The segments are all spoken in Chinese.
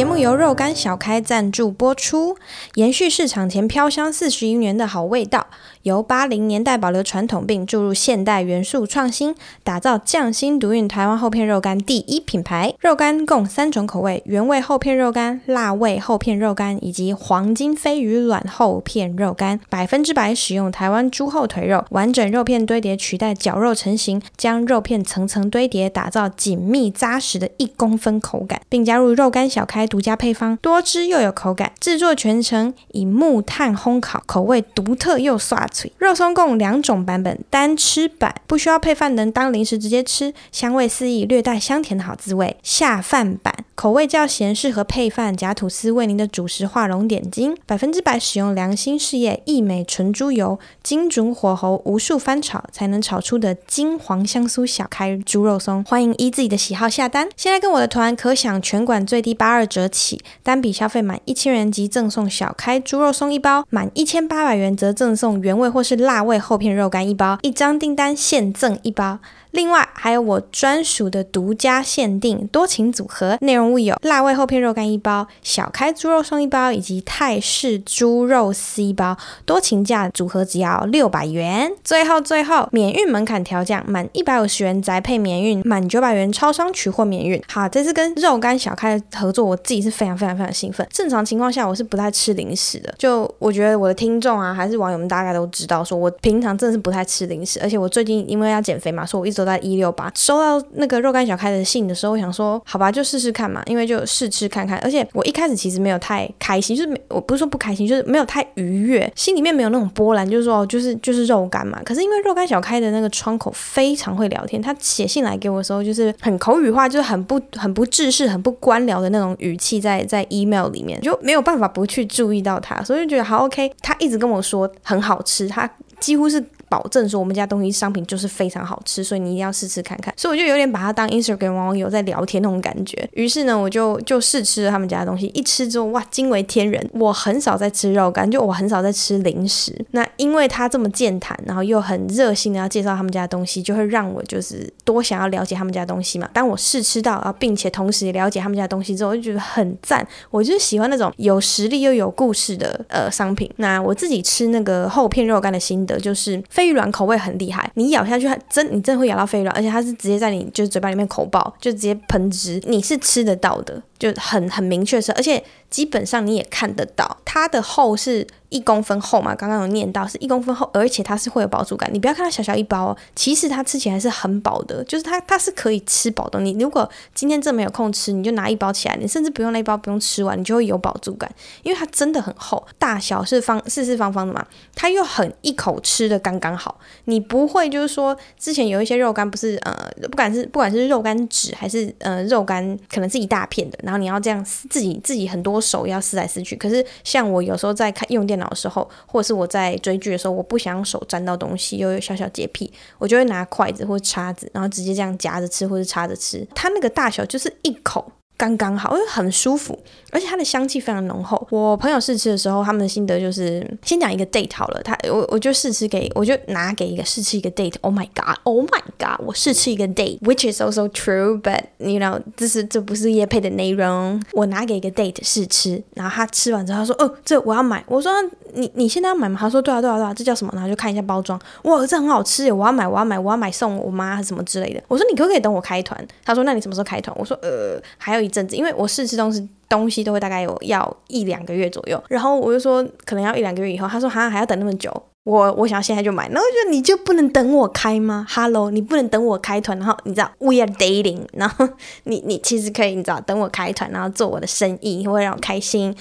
节目由肉干小开赞助播出，延续市场前飘香四十余年的好味道。由八零年代保留传统并注入现代元素创新，打造匠心独运台湾厚片肉干第一品牌。肉干共三种口味：原味厚片肉干、辣味厚片肉干以及黄金飞鱼卵厚片肉干。百分之百使用台湾猪后腿肉，完整肉片堆叠取代绞肉成型，将肉片层层堆叠，打造紧密扎实的一公分口感，并加入肉干小开独家配方，多汁又有口感。制作全程以木炭烘烤，口味独特又爽。脆肉松共两种版本，单吃版不需要配饭，能当零食直接吃，香味四溢，略带香甜的好滋味。下饭版口味较咸，适合配饭夹吐司，为您的主食画龙点睛。百分之百使用良心事业义美纯猪油，精准火候，无数翻炒才能炒出的金黄香酥小开猪肉松。欢迎依自己的喜好下单。现在跟我的团可享全馆最低八二折起，单笔消费满一千元即赠送小开猪肉松一包，满一千八百元则赠送原味或是辣味厚片肉干一包，一张订单现赠一包。另外还有我专属的独家限定多情组合，内容物有辣味厚片肉干一包、小开猪肉松一包以及泰式猪肉丝一包，多情价组合只要六百元。最后最后免运门槛调降，满一百五十元宅配免运，满九百元超商取货免运。好，这次跟肉干小开的合作，我自己是非常非常非常兴奋。正常情况下我是不太吃零食的，就我觉得我的听众啊还是网友们大概都知道，说我平常真的是不太吃零食，而且我最近因为要减肥嘛，所以我一直。都在一六八，收到那个肉干小开的信的时候，我想说，好吧，就试试看嘛，因为就试吃看看。而且我一开始其实没有太开心，就是没，我不是说不开心，就是没有太愉悦，心里面没有那种波澜，就是说，就是就是肉干嘛。可是因为肉干小开的那个窗口非常会聊天，他写信来给我的时候，就是很口语化，就是很不很不正式、很不官僚的那种语气，在在 email 里面就没有办法不去注意到他，所以就觉得好 OK。他一直跟我说很好吃，他几乎是。保证说我们家东西商品就是非常好吃，所以你一定要试吃看看。所以我就有点把它当 Instagram 网友在聊天那种感觉。于是呢，我就就试吃了他们家的东西，一吃之后哇，惊为天人！我很少在吃肉干，就我很少在吃零食。那因为他这么健谈，然后又很热心的要介绍他们家的东西，就会让我就是多想要了解他们家的东西嘛。当我试吃到，然后并且同时也了解他们家的东西之后，我就觉得很赞。我就喜欢那种有实力又有故事的呃商品。那我自己吃那个厚片肉干的心得就是。飞软口味很厉害，你咬下去，它真你真的会咬到飞软，而且它是直接在你就是嘴巴里面口爆，就直接喷汁，你是吃得到的，就很很明确是，而且基本上你也看得到它的厚是。一公分厚嘛，刚刚有念到是一公分厚，而且它是会有饱足感。你不要看它小小一包哦，其实它吃起来是很饱的，就是它它是可以吃饱的。你如果今天真没有空吃，你就拿一包起来，你甚至不用那一包不用吃完，你就会有饱足感，因为它真的很厚，大小是方四四方方的嘛，它又很一口吃的刚刚好，你不会就是说之前有一些肉干不是呃，不管是不管是肉干纸还是呃肉干，可能是一大片的，然后你要这样自己自己很多 手要撕来撕去，可是像我有时候在看用电脑。的时候，或者是我在追剧的时候，我不想手沾到东西，又有小小洁癖，我就会拿筷子或叉子，然后直接这样夹着吃，或者叉着吃。它那个大小就是一口。刚刚好，因为很舒服，而且它的香气非常浓厚。我朋友试吃的时候，他们的心得就是先讲一个 date 好了，他我我就试吃给，我就拿给一个试吃一个 date。Oh my god，Oh my god，我试吃一个 date，which is also true，but you know，这是这不是叶配的内容。我拿给一个 date 试吃，然后他吃完之后他说，哦，这我要买。我说你你现在要买吗？他说对啊对啊对啊，这叫什么？然后就看一下包装，哇，这很好吃，我要买我要买我要买送我妈什么之类的。我说你可不可以等我开团？他说那你什么时候开团？我说呃，还有一。阵子，因为我试吃东西东西都会大概有要一两个月左右，然后我就说可能要一两个月以后，他说哈还要等那么久，我我想要现在就买，然后就你就不能等我开吗？Hello，你不能等我开团，然后你知道 we are dating，然后你你其实可以你知道等我开团，然后做我的生意会让我开心。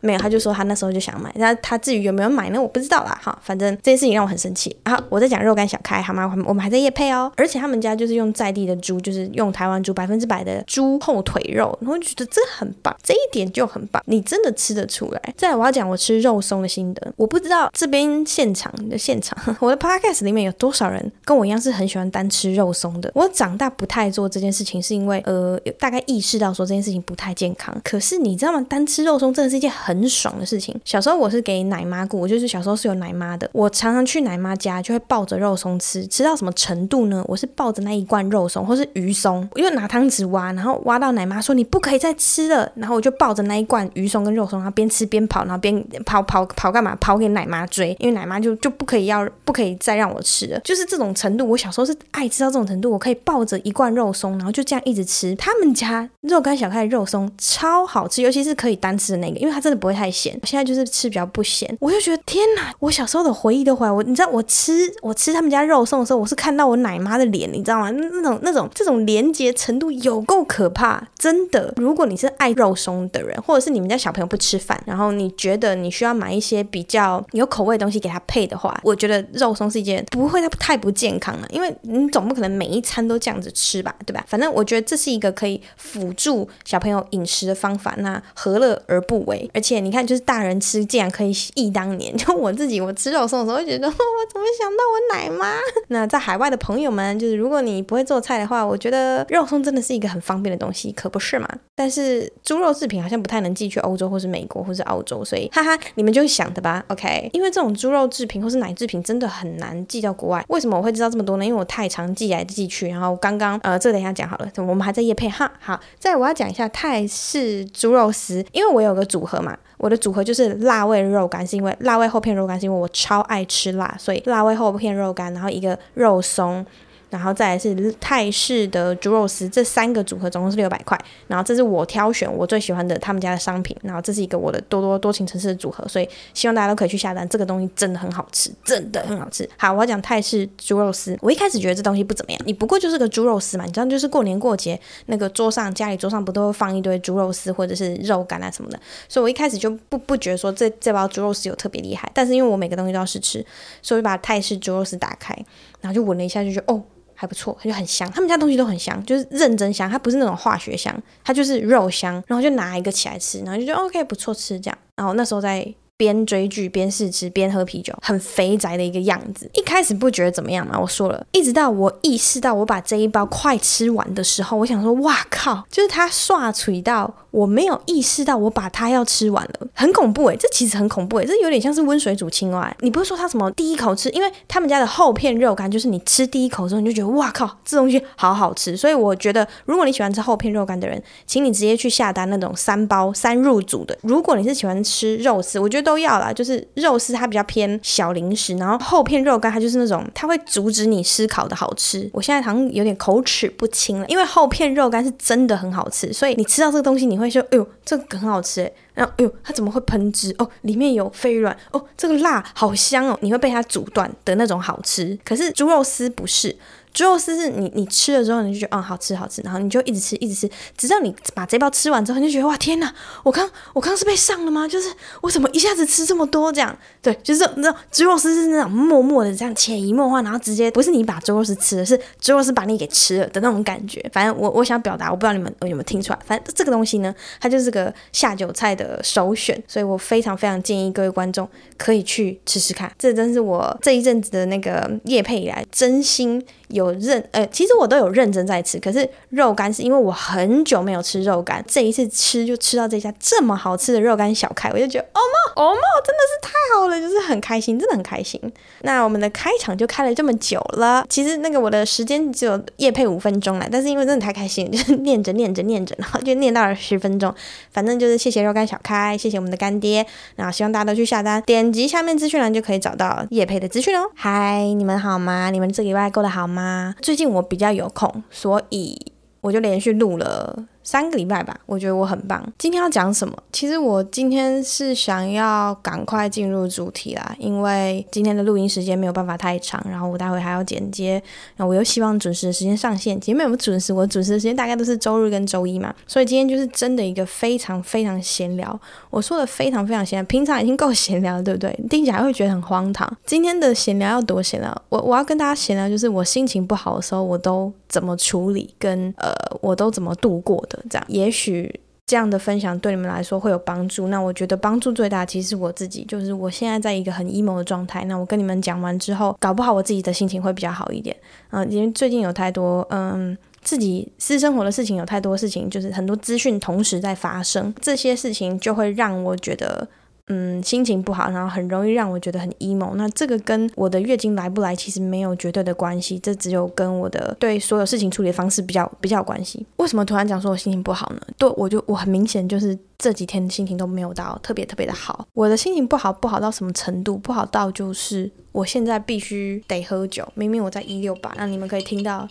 没有，他就说他那时候就想买，那他至于有没有买呢？我不知道啦。哈，反正这件事情让我很生气。好我在讲肉干小开，好吗？我们还在夜配哦。而且他们家就是用在地的猪，就是用台湾猪百分之百的猪后腿肉，然后觉得这很棒，这一点就很棒，你真的吃得出来。再来我要讲我吃肉松的心得，我不知道这边现场场的现场，我的 podcast 里面有多少人跟我一样是很喜欢单吃肉松的？我长大不太做这件事情，是因为呃，大概意识到说这件事情不太健康。可是你知道吗？单吃肉松真的是一件很很爽的事情。小时候我是给奶妈顾，我就是小时候是有奶妈的，我常常去奶妈家就会抱着肉松吃，吃到什么程度呢？我是抱着那一罐肉松或是鱼松，我就拿汤匙挖，然后挖到奶妈说你不可以再吃了，然后我就抱着那一罐鱼松跟肉松，然后边吃边跑，然后边跑跑跑干嘛？跑给奶妈追，因为奶妈就就不可以要，不可以再让我吃了，就是这种程度。我小时候是爱吃到这种程度，我可以抱着一罐肉松，然后就这样一直吃。他们家肉干小开的肉松超好吃，尤其是可以单吃的那个，因为它真的不会太咸。我现在就是吃比较不咸，我就觉得天哪！我小时候的回忆都回来。我你知道我吃我吃他们家肉松的时候，我是看到我奶妈的脸，你知道吗？那种那种这种连接程度有够可怕，真的。如果你是爱肉松的人，或者是你们家小朋友不吃饭，然后你觉得你需要买一些比较有口味的东西给他配的话，我觉得肉松是一件不会太不健康了，因为你总不可能每一餐都这样子吃吧，对吧？反正我觉得这是一个可以辅助小朋友饮食的方法，那何乐而不为？而且你看，就是大人吃竟然可以忆当年，就我自己我吃肉松的时候，会觉得 我怎么想到我奶妈？那在海外的朋友们，就是如果你不会做菜的话，我觉得肉松真的是一个很方便的东西，可不是嘛？但是猪肉制品好像不太能寄去欧洲或是美国或是澳洲，所以哈哈，你们就想的吧，OK？因为这种猪肉制品或是奶制品真的很难寄到国外。为什么我会知道这么多呢？因为我太常寄来寄去。然后刚刚呃，这等一下讲好了，我们还在夜配哈。好，再我要讲一下泰式猪肉丝，因为我有个组合嘛，我的组合就是辣味肉干，是因为辣味厚片肉干，是因为我超爱吃辣，所以辣味厚片肉干，然后一个肉松。然后再来是泰式的猪肉丝，这三个组合总共是六百块。然后这是我挑选我最喜欢的他们家的商品。然后这是一个我的多多多情城市的组合，所以希望大家都可以去下单。这个东西真的很好吃，真的很好吃。好，我要讲泰式猪肉丝。我一开始觉得这东西不怎么样，你不过就是个猪肉丝嘛，你知道，就是过年过节那个桌上家里桌上不都会放一堆猪肉丝或者是肉干啊什么的，所以我一开始就不不觉得说这这包猪肉丝有特别厉害。但是因为我每个东西都要试吃，所以把泰式猪肉丝打开，然后就闻了一下，就觉得哦。还不错，它就很香。他们家东西都很香，就是认真香，它不是那种化学香，它就是肉香。然后就拿一个起来吃，然后就觉得 OK 不错吃这样。然后那时候在。边追剧边试吃边喝啤酒，很肥宅的一个样子。一开始不觉得怎么样嘛，我说了，一直到我意识到我把这一包快吃完的时候，我想说，哇靠，就是它刷嘴到我没有意识到我把它要吃完了，很恐怖诶，这其实很恐怖诶，这有点像是温水煮青蛙。你不是说它什么第一口吃，因为他们家的厚片肉干，就是你吃第一口之后你就觉得哇靠，这东西好好吃。所以我觉得，如果你喜欢吃厚片肉干的人，请你直接去下单那种三包三入组的。如果你是喜欢吃肉丝，我觉得。都要啦，就是肉丝它比较偏小零食，然后厚片肉干它就是那种它会阻止你思考的好吃。我现在好像有点口齿不清了，因为厚片肉干是真的很好吃，所以你吃到这个东西你会说，哎呦，这个很好吃诶，然后哎呦，它怎么会喷汁哦？里面有飞软哦，这个辣好香哦，你会被它阻断的那种好吃。可是猪肉丝不是。猪肉丝是你你吃了之后你就觉得嗯好吃好吃，然后你就一直吃一直吃，直到你把这包吃完之后，你就觉得哇天哪，我刚我刚是被上了吗？就是我怎么一下子吃这么多这样？对，就是那种猪肉丝是那种默默的这样潜移默化，然后直接不是你把猪肉丝吃了，是猪肉丝把你给吃了的那种感觉。反正我我想表达，我不知道你们有没有听出来。反正这个东西呢，它就是个下酒菜的首选，所以我非常非常建议各位观众可以去吃吃看。这真是我这一阵子的那个夜配以来真心。有我认呃，其实我都有认真在吃，可是肉干是因为我很久没有吃肉干，这一次吃就吃到这家这么好吃的肉干小开，我就觉得哦妈哦妈，真的是太好了，就是很开心，真的很开心。那我们的开场就开了这么久了，其实那个我的时间只有夜配五分钟了，但是因为真的太开心，就是念着念着念着，然后就念到了十分钟。反正就是谢谢肉干小开，谢谢我们的干爹，然后希望大家都去下单，点击下面资讯栏就可以找到业配的资讯哦。嗨，你们好吗？你们这礼拜过得好吗？最近我比较有空，所以我就连续录了。三个礼拜吧，我觉得我很棒。今天要讲什么？其实我今天是想要赶快进入主题啦，因为今天的录音时间没有办法太长，然后我待会还要剪接，然后我又希望准时的时间上线。前面有没有准时？我准时的时间大概都是周日跟周一嘛，所以今天就是真的一个非常非常闲聊。我说的非常非常闲，平常已经够闲聊了，对不对？听起来会觉得很荒唐。今天的闲聊要多闲聊？我我要跟大家闲聊，就是我心情不好的时候，我都怎么处理，跟呃，我都怎么度过的。这样，也许这样的分享对你们来说会有帮助。那我觉得帮助最大其实是我自己，就是我现在在一个很 emo 的状态。那我跟你们讲完之后，搞不好我自己的心情会比较好一点。嗯、因为最近有太多嗯自己私生活的事情，有太多事情，就是很多资讯同时在发生，这些事情就会让我觉得。嗯，心情不好，然后很容易让我觉得很 emo。那这个跟我的月经来不来其实没有绝对的关系，这只有跟我的对所有事情处理的方式比较比较有关系。为什么突然讲说我心情不好呢？对，我就我很明显就是这几天心情都没有到特别特别的好。我的心情不好不好到什么程度？不好到就是我现在必须得喝酒，明明我在一六八，那你们可以听到。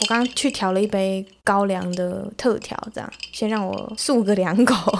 我刚刚去调了一杯高粱的特调，这样先让我漱个两口。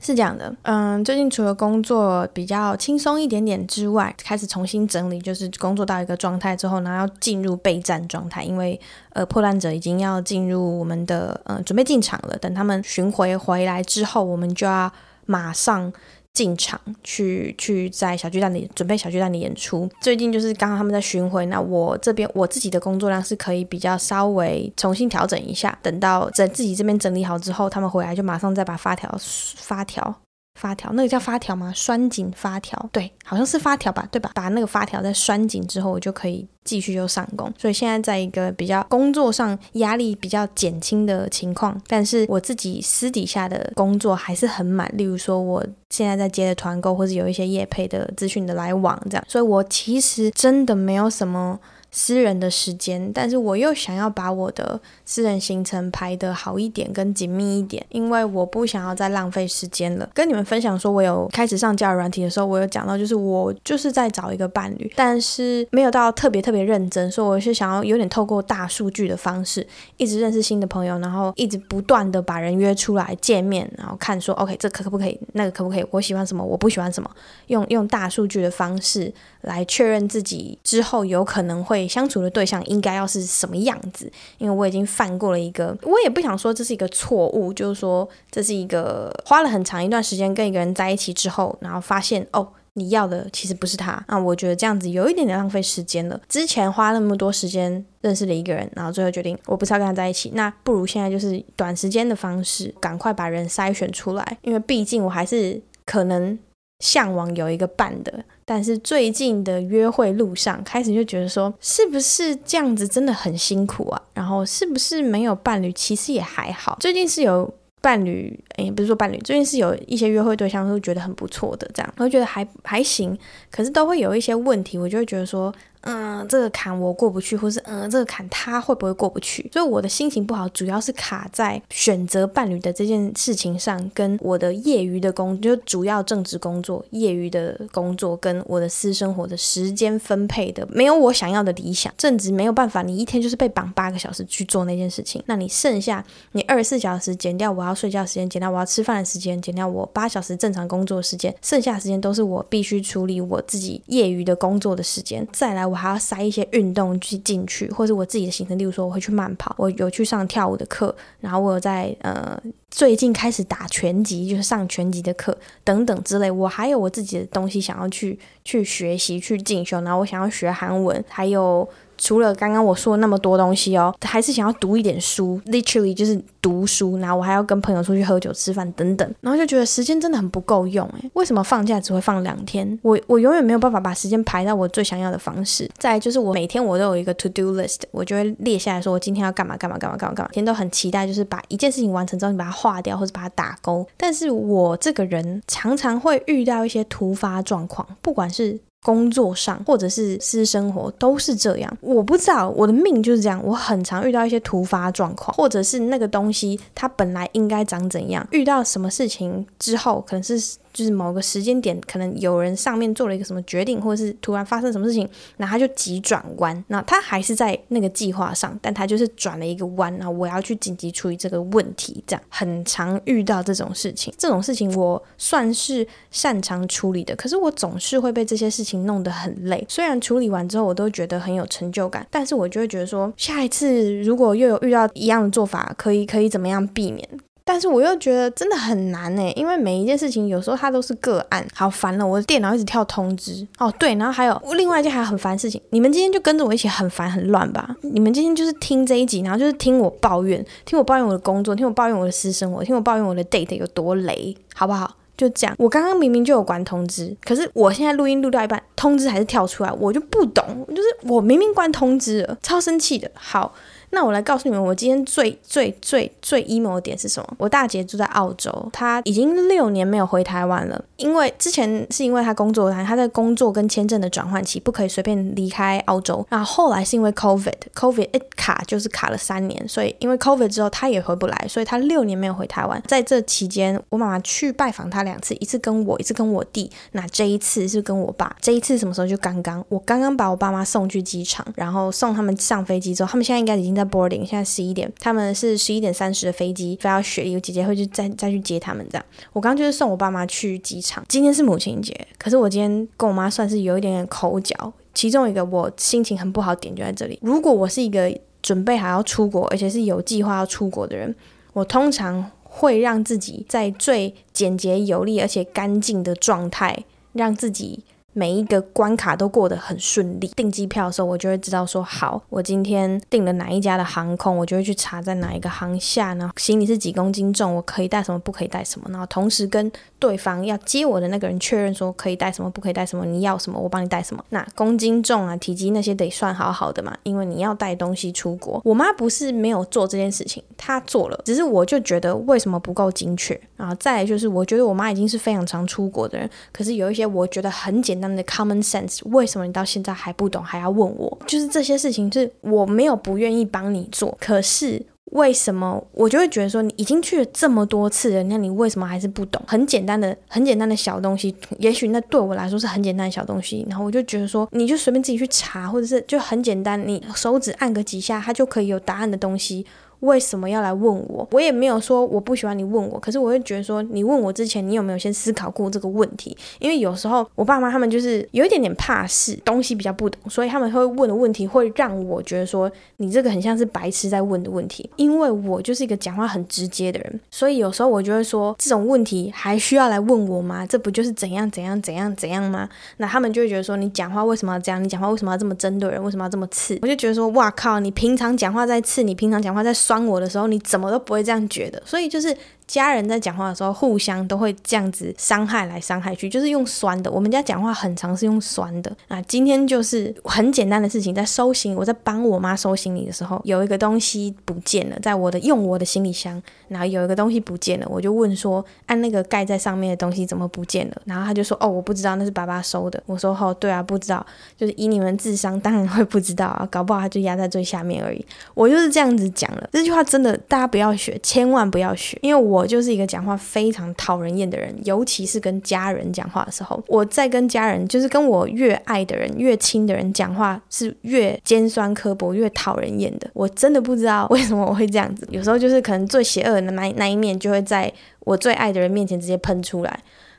是这样的，嗯，最近除了工作比较轻松一点点之外，开始重新整理，就是工作到一个状态之后，然后要进入备战状态，因为呃，破烂者已经要进入我们的呃准备进场了。等他们巡回回来之后，我们就要马上。进场去去在小巨蛋里准备小巨蛋的演出。最近就是刚刚他们在巡回，那我这边我自己的工作量是可以比较稍微重新调整一下。等到在自己这边整理好之后，他们回来就马上再把发条发条。发条，那个叫发条吗？拴紧发条，对，好像是发条吧，对吧？把那个发条再拴紧之后，我就可以继续就上工。所以现在在一个比较工作上压力比较减轻的情况，但是我自己私底下的工作还是很满。例如说，我现在在接的团购，或者有一些业配的资讯的来往，这样。所以我其实真的没有什么。私人的时间，但是我又想要把我的私人行程排得好一点，跟紧密一点，因为我不想要再浪费时间了。跟你们分享说，我有开始上交友软体的时候，我有讲到，就是我就是在找一个伴侣，但是没有到特别特别认真，所以我是想要有点透过大数据的方式，一直认识新的朋友，然后一直不断的把人约出来见面，然后看说，OK，这可可不可以，那个可不可以，我喜欢什么，我不喜欢什么，用用大数据的方式来确认自己之后有可能会。相处的对象应该要是什么样子？因为我已经犯过了一个，我也不想说这是一个错误，就是说这是一个花了很长一段时间跟一个人在一起之后，然后发现哦，你要的其实不是他。那我觉得这样子有一点点浪费时间了。之前花那么多时间认识了一个人，然后最后决定我不是要跟他在一起，那不如现在就是短时间的方式，赶快把人筛选出来，因为毕竟我还是可能。向往有一个伴的，但是最近的约会路上开始就觉得说，是不是这样子真的很辛苦啊？然后是不是没有伴侣其实也还好？最近是有伴侣，诶，不是说伴侣，最近是有一些约会对象会觉得很不错的，这样我觉得还还行，可是都会有一些问题，我就会觉得说。嗯，这个坎我过不去，或是嗯，这个坎他会不会过不去？所以我的心情不好，主要是卡在选择伴侣的这件事情上，跟我的业余的工，就主要正职工作、业余的工作跟我的私生活的时间分配的没有我想要的理想。正职没有办法，你一天就是被绑八个小时去做那件事情，那你剩下你二十四小时减掉我要睡觉时间，减掉我要吃饭的时间，减掉我八小时正常工作时间，剩下时间都是我必须处理我自己业余的工作的时间。再来。我还要塞一些运动去进去，或者我自己的行程，例如说我会去慢跑，我有去上跳舞的课，然后我有在呃最近开始打拳击，就是上拳击的课等等之类。我还有我自己的东西想要去去学习去进修，然后我想要学韩文，还有。除了刚刚我说那么多东西哦，还是想要读一点书，literally 就是读书，然后我还要跟朋友出去喝酒、吃饭等等，然后就觉得时间真的很不够用诶，为什么放假只会放两天？我我永远没有办法把时间排到我最想要的方式。再就是我每天我都有一个 to do list，我就会列下来说我今天要干嘛干嘛干嘛干嘛干嘛，每天都很期待就是把一件事情完成之后你把它划掉或者把它打勾。但是我这个人常常会遇到一些突发状况，不管是。工作上或者是私生活都是这样，我不知道我的命就是这样，我很常遇到一些突发状况，或者是那个东西它本来应该长怎样，遇到什么事情之后可能是。就是某个时间点，可能有人上面做了一个什么决定，或者是突然发生什么事情，那他就急转弯。那他还是在那个计划上，但他就是转了一个弯。然后我要去紧急处理这个问题，这样很常遇到这种事情。这种事情我算是擅长处理的，可是我总是会被这些事情弄得很累。虽然处理完之后我都觉得很有成就感，但是我就会觉得说，下一次如果又有遇到一样的做法，可以可以怎么样避免？但是我又觉得真的很难诶，因为每一件事情有时候它都是个案，好烦了，我的电脑一直跳通知哦，对，然后还有另外一件还很烦的事情，你们今天就跟着我一起很烦很乱吧，你们今天就是听这一集，然后就是听我抱怨，听我抱怨我的工作，听我抱怨我的私生活，听我抱怨我的 date 有多雷，好不好？就这样，我刚刚明明就有关通知，可是我现在录音录到一半，通知还是跳出来，我就不懂，就是我明明关通知了，超生气的。好。那我来告诉你们，我今天最最最最 emo 的点是什么？我大姐住在澳洲，她已经六年没有回台湾了。因为之前是因为她工作，她在工作跟签证的转换期不可以随便离开澳洲。然后来是因为 COVID，COVID 一卡就是卡了三年，所以因为 COVID 之后她也回不来，所以她六年没有回台湾。在这期间，我妈妈去拜访她两次，一次跟我，一次跟我弟。那这一次是跟我爸。这一次什么时候？就刚刚，我刚刚把我爸妈送去机场，然后送他们上飞机之后，他们现在应该已经在。在 boarding，现在十一点，他们是十一点三十的飞机飞到雪梨，我姐姐会去再再去接他们。这样，我刚刚就是送我爸妈去机场。今天是母亲节，可是我今天跟我妈算是有一点点口角。其中一个我心情很不好点就在这里。如果我是一个准备好要出国，而且是有计划要出国的人，我通常会让自己在最简洁有力而且干净的状态，让自己。每一个关卡都过得很顺利。订机票的时候，我就会知道说，好，我今天订了哪一家的航空，我就会去查在哪一个航厦呢？行李是几公斤重，我可以带什么，不可以带什么。然后同时跟对方要接我的那个人确认说，可以带什么，不可以带什么，你要什么，我帮你带什么。那公斤重啊、体积那些得算好好的嘛，因为你要带东西出国。我妈不是没有做这件事情，她做了，只是我就觉得为什么不够精确。然后再来就是，我觉得我妈已经是非常常出国的人，可是有一些我觉得很简单。的 common sense，为什么你到现在还不懂，还要问我？就是这些事情是我没有不愿意帮你做，可是为什么我就会觉得说，你已经去了这么多次了，那你为什么还是不懂？很简单的、很简单的小东西，也许那对我来说是很简单的小东西，然后我就觉得说，你就随便自己去查，或者是就很简单，你手指按个几下，它就可以有答案的东西。为什么要来问我？我也没有说我不喜欢你问我，可是我会觉得说，你问我之前，你有没有先思考过这个问题？因为有时候我爸妈他们就是有一点点怕事，东西比较不懂，所以他们会问的问题会让我觉得说，你这个很像是白痴在问的问题。因为我就是一个讲话很直接的人，所以有时候我就会说，这种问题还需要来问我吗？这不就是怎样怎样怎样怎样吗？那他们就会觉得说，你讲话为什么要这样？你讲话为什么要这么针对人？为什么要这么刺？我就觉得说，哇靠，你平常讲话在刺，你平常讲话在。装我的时候，你怎么都不会这样觉得，所以就是。家人在讲话的时候，互相都会这样子伤害来伤害去，就是用酸的。我们家讲话很常是用酸的啊。今天就是很简单的事情，在收行李，我在帮我妈收行李的时候，有一个东西不见了，在我的用我的行李箱，然后有一个东西不见了，我就问说，按那个盖在上面的东西怎么不见了？然后他就说，哦，我不知道，那是爸爸收的。我说，哦，对啊，不知道，就是以你们智商，当然会不知道啊，搞不好他就压在最下面而已。我就是这样子讲了，这句话真的大家不要学，千万不要学，因为我。我就是一个讲话非常讨人厌的人，尤其是跟家人讲话的时候，我在跟家人，就是跟我越爱的人、越亲的人讲话，是越尖酸刻薄、越讨人厌的。我真的不知道为什么我会这样子，有时候就是可能最邪恶的那那一面，就会在我最爱的人面前直接喷出来，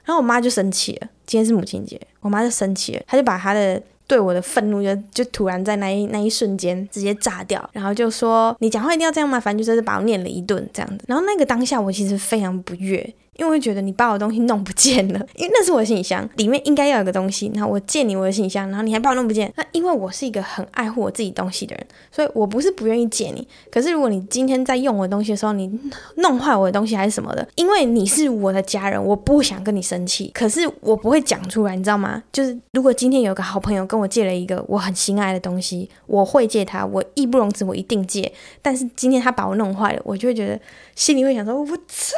然后我妈就生气了。今天是母亲节，我妈就生气了，她就把她的。对我的愤怒就就突然在那一那一瞬间直接炸掉，然后就说，你讲话一定要这样吗？反正就是把我念了一顿这样子，然后那个当下我其实非常不悦。因为觉得你把我的东西弄不见了，因为那是我的行李箱，里面应该要有个东西。然后我借你我的行李箱，然后你还把我弄不见。那因为我是一个很爱护我自己东西的人，所以我不是不愿意借你。可是如果你今天在用我的东西的时候，你弄坏我的东西还是什么的，因为你是我的家人，我不想跟你生气。可是我不会讲出来，你知道吗？就是如果今天有个好朋友跟我借了一个我很心爱的东西，我会借他，我义不容辞，我一定借。但是今天他把我弄坏了，我就会觉得心里会想说，我操！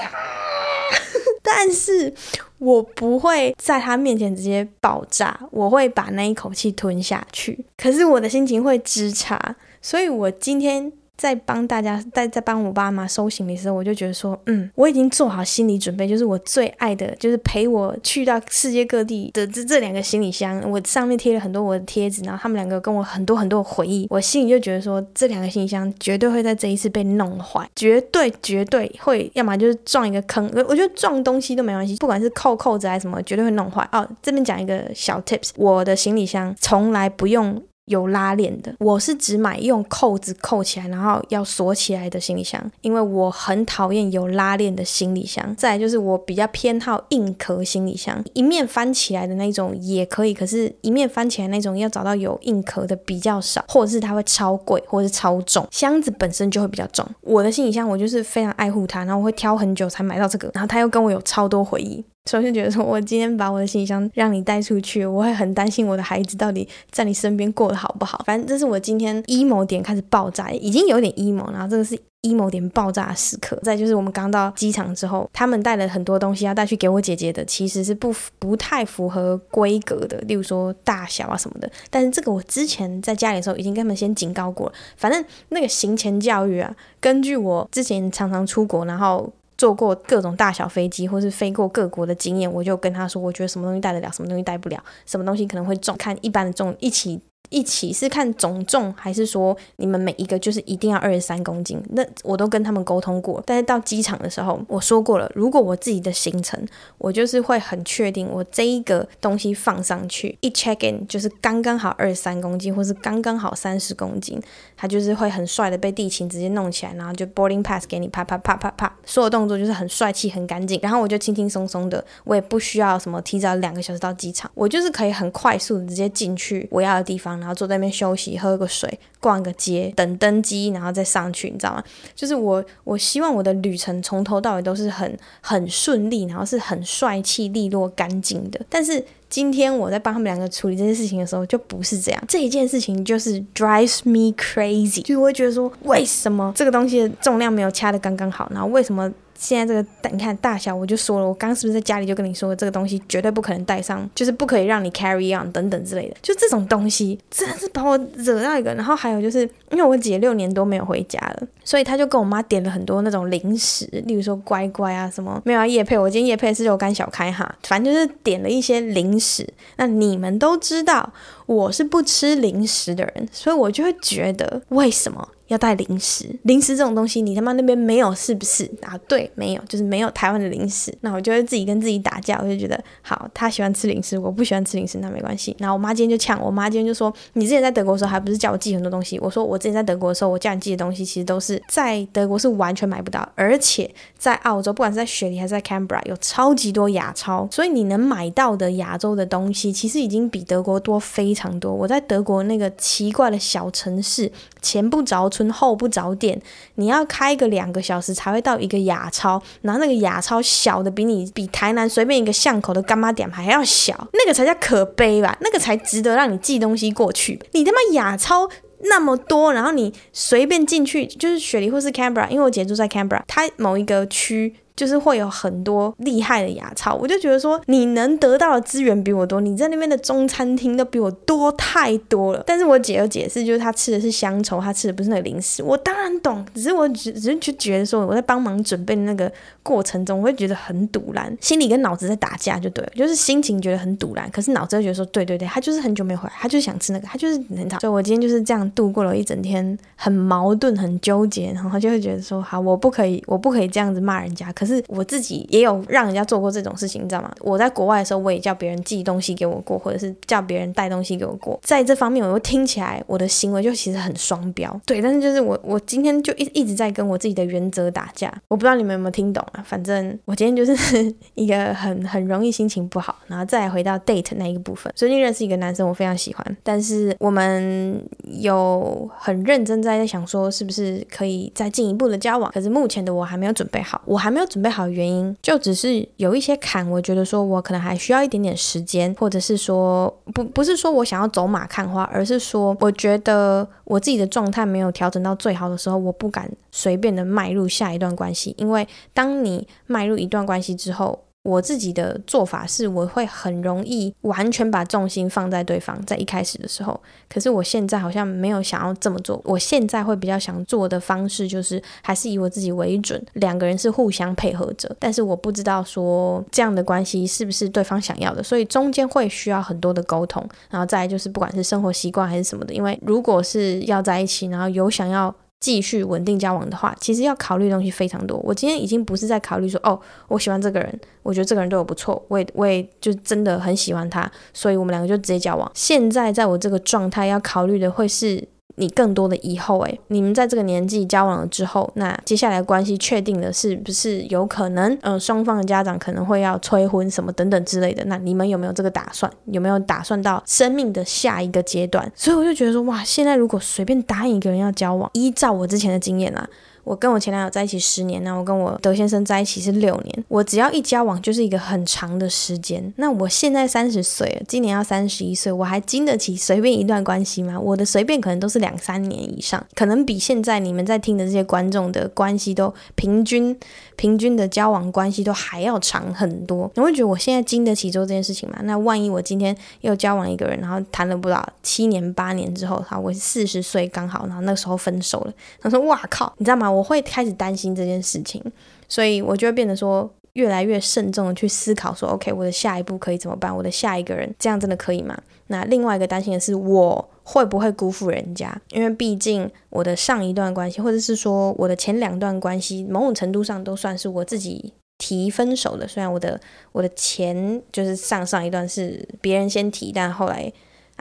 但是我不会在他面前直接爆炸，我会把那一口气吞下去。可是我的心情会支差，所以我今天。在帮大家，在在帮我爸妈收行李的时候，我就觉得说，嗯，我已经做好心理准备，就是我最爱的，就是陪我去到世界各地的这这两个行李箱，我上面贴了很多我的贴纸，然后他们两个跟我很多很多回忆，我心里就觉得说，这两个行李箱绝对会在这一次被弄坏，绝对绝对会，要么就是撞一个坑，我觉得撞东西都没关系，不管是扣扣子还是什么，绝对会弄坏。哦，这边讲一个小 tips，我的行李箱从来不用。有拉链的，我是只买用扣子扣起来，然后要锁起来的行李箱，因为我很讨厌有拉链的行李箱。再来就是我比较偏好硬壳行李箱，一面翻起来的那种也可以，可是一面翻起来那种要找到有硬壳的比较少，或者是它会超贵，或者是超重，箱子本身就会比较重。我的行李箱我就是非常爱护它，然后我会挑很久才买到这个，然后它又跟我有超多回忆。首先觉得说，我今天把我的行李箱让你带出去，我会很担心我的孩子到底在你身边过得好不好。反正这是我今天 emo 点开始爆炸，已经有点 emo，然后这个是 emo 点爆炸的时刻。再就是我们刚到机场之后，他们带了很多东西要带去给我姐姐的，其实是不不太符合规格的，例如说大小啊什么的。但是这个我之前在家里的时候已经跟他们先警告过了。反正那个行前教育啊，根据我之前常常出国，然后。坐过各种大小飞机，或是飞过各国的经验，我就跟他说，我觉得什么东西带得了，什么东西带不了，什么东西可能会重，看一般的重一起。一起是看总重，还是说你们每一个就是一定要二十三公斤？那我都跟他们沟通过。但是到机场的时候，我说过了，如果我自己的行程，我就是会很确定，我这一个东西放上去，一 check in 就是刚刚好二十三公斤，或是刚刚好三十公斤，它就是会很帅的被地勤直接弄起来，然后就 boarding pass 给你，啪啪啪啪啪，所有动作就是很帅气、很干净。然后我就轻轻松松的，我也不需要什么提早两个小时到机场，我就是可以很快速的直接进去我要的地方。然后坐在那边休息，喝个水，逛个街，等登机，然后再上去，你知道吗？就是我，我希望我的旅程从头到尾都是很很顺利，然后是很帅气、利落、干净的。但是今天我在帮他们两个处理这件事情的时候，就不是这样。这一件事情就是 drives me crazy，就我会觉得说，为什么这个东西的重量没有掐得刚刚好？然后为什么？现在这个，你看大小，我就说了，我刚刚是不是在家里就跟你说，这个东西绝对不可能带上，就是不可以让你 carry on 等等之类的，就这种东西真的是把我惹到一个。然后还有就是，因为我姐六年多没有回家了，所以她就跟我妈点了很多那种零食，例如说乖乖啊什么，没有啊业配，我今天业配是肉干小开哈，反正就是点了一些零食。那你们都知道我是不吃零食的人，所以我就会觉得为什么？要带零食，零食这种东西，你他妈那边没有是不是？啊，对，没有，就是没有台湾的零食。那我就会自己跟自己打架，我就觉得好，他喜欢吃零食，我不喜欢吃零食，那没关系。然后我妈今天就呛我，妈今天就说：“你之前在德国的时候，还不是叫我寄很多东西？”我说：“我之前在德国的时候，我叫你寄的东西，其实都是在德国是完全买不到，而且在澳洲，不管是在雪梨还是在 Canberra，有超级多亚超，所以你能买到的亚洲的东西，其实已经比德国多非非常多。我在德国那个奇怪的小城市，前不着村。后不着店，你要开个两个小时才会到一个亚超，然后那个亚超小的比你比台南随便一个巷口的干妈店还要小，那个才叫可悲吧？那个才值得让你寄东西过去。你他妈亚超那么多，然后你随便进去就是雪梨或是 Canberra，因为我姐住在 Canberra，它某一个区。就是会有很多厉害的牙超，我就觉得说你能得到的资源比我多，你在那边的中餐厅都比我多太多了。但是我姐有解释，就是她吃的是乡愁，她吃的不是那个零食。我当然懂，只是我只只是就觉得说我在帮忙准备的那个过程中，我会觉得很赌烂，心里跟脑子在打架就对了，就是心情觉得很堵然，可是脑子会觉得说对对对，他就是很久没回来，他就是想吃那个，他就是很吵。所以我今天就是这样度过了一整天，很矛盾，很纠结，然后就会觉得说好，我不可以，我不可以这样子骂人家。可可是我自己也有让人家做过这种事情，你知道吗？我在国外的时候，我也叫别人寄东西给我过，或者是叫别人带东西给我过。在这方面，我又听起来我的行为就其实很双标。对，但是就是我我今天就一一直在跟我自己的原则打架。我不知道你们有没有听懂啊？反正我今天就是 一个很很容易心情不好，然后再回到 date 那一个部分。最近认识一个男生，我非常喜欢，但是我们有很认真在在想说，是不是可以再进一步的交往？可是目前的我还没有准备好，我还没有准备好。原因就只是有一些坎，我觉得说我可能还需要一点点时间，或者是说不不是说我想要走马看花，而是说我觉得我自己的状态没有调整到最好的时候，我不敢随便的迈入下一段关系，因为当你迈入一段关系之后。我自己的做法是，我会很容易完全把重心放在对方，在一开始的时候。可是我现在好像没有想要这么做。我现在会比较想做的方式，就是还是以我自己为准，两个人是互相配合着。但是我不知道说这样的关系是不是对方想要的，所以中间会需要很多的沟通。然后再来就是不管是生活习惯还是什么的，因为如果是要在一起，然后有想要。继续稳定交往的话，其实要考虑的东西非常多。我今天已经不是在考虑说，哦，我喜欢这个人，我觉得这个人对我不错，我也我也就真的很喜欢他，所以我们两个就直接交往。现在在我这个状态，要考虑的会是。你更多的以后，诶，你们在这个年纪交往了之后，那接下来关系确定了是不是有可能，嗯，双方的家长可能会要催婚什么等等之类的，那你们有没有这个打算？有没有打算到生命的下一个阶段？所以我就觉得说，哇，现在如果随便答应一个人要交往，依照我之前的经验啊。我跟我前男友在一起十年，那我跟我德先生在一起是六年。我只要一交往就是一个很长的时间。那我现在三十岁了，今年要三十一岁，我还经得起随便一段关系吗？我的随便可能都是两三年以上，可能比现在你们在听的这些观众的关系都平均平均的交往关系都还要长很多。你会觉得我现在经得起做这件事情吗？那万一我今天又交往一个人，然后谈了不到七年八年之后，好，我四十岁刚好，然后那时候分手了，他说哇靠，你知道吗？我会开始担心这件事情，所以我就会变得说越来越慎重的去思考说，OK，我的下一步可以怎么办？我的下一个人这样真的可以吗？那另外一个担心的是，我会不会辜负人家？因为毕竟我的上一段关系，或者是说我的前两段关系，某种程度上都算是我自己提分手的。虽然我的我的前就是上上一段是别人先提，但后来。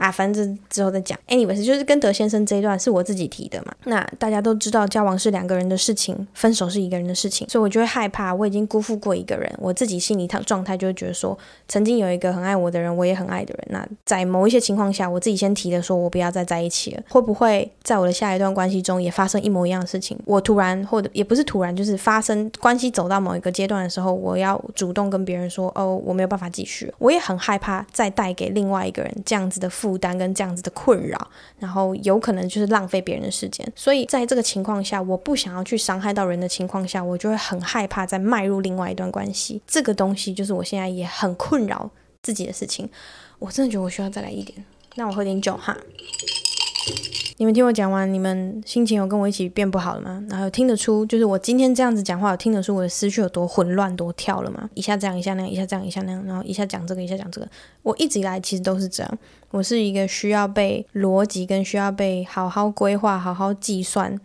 啊，反正之后再讲。Anyways，就是跟德先生这一段是我自己提的嘛。那大家都知道，交往是两个人的事情，分手是一个人的事情，所以我就会害怕，我已经辜负过一个人，我自己心里状态就会觉得说，曾经有一个很爱我的人，我也很爱的人，那在某一些情况下，我自己先提的说，我不要再在一起了，会不会在我的下一段关系中也发生一模一样的事情？我突然或者也不是突然，就是发生关系走到某一个阶段的时候，我要主动跟别人说，哦，我没有办法继续，我也很害怕再带给另外一个人这样子的负孤单跟这样子的困扰，然后有可能就是浪费别人的时间，所以在这个情况下，我不想要去伤害到人的情况下，我就会很害怕再迈入另外一段关系。这个东西就是我现在也很困扰自己的事情。我真的觉得我需要再来一点，那我喝点酒哈。你们听我讲完，你们心情有跟我一起变不好了吗？然后听得出，就是我今天这样子讲话，有听得出我的思绪有多混乱、多跳了吗？一下这样，一下那样，一下这样，一下那样，然后一下讲这个，一下讲这个。我一直以来其实都是这样，我是一个需要被逻辑跟需要被好好规划、好好计算、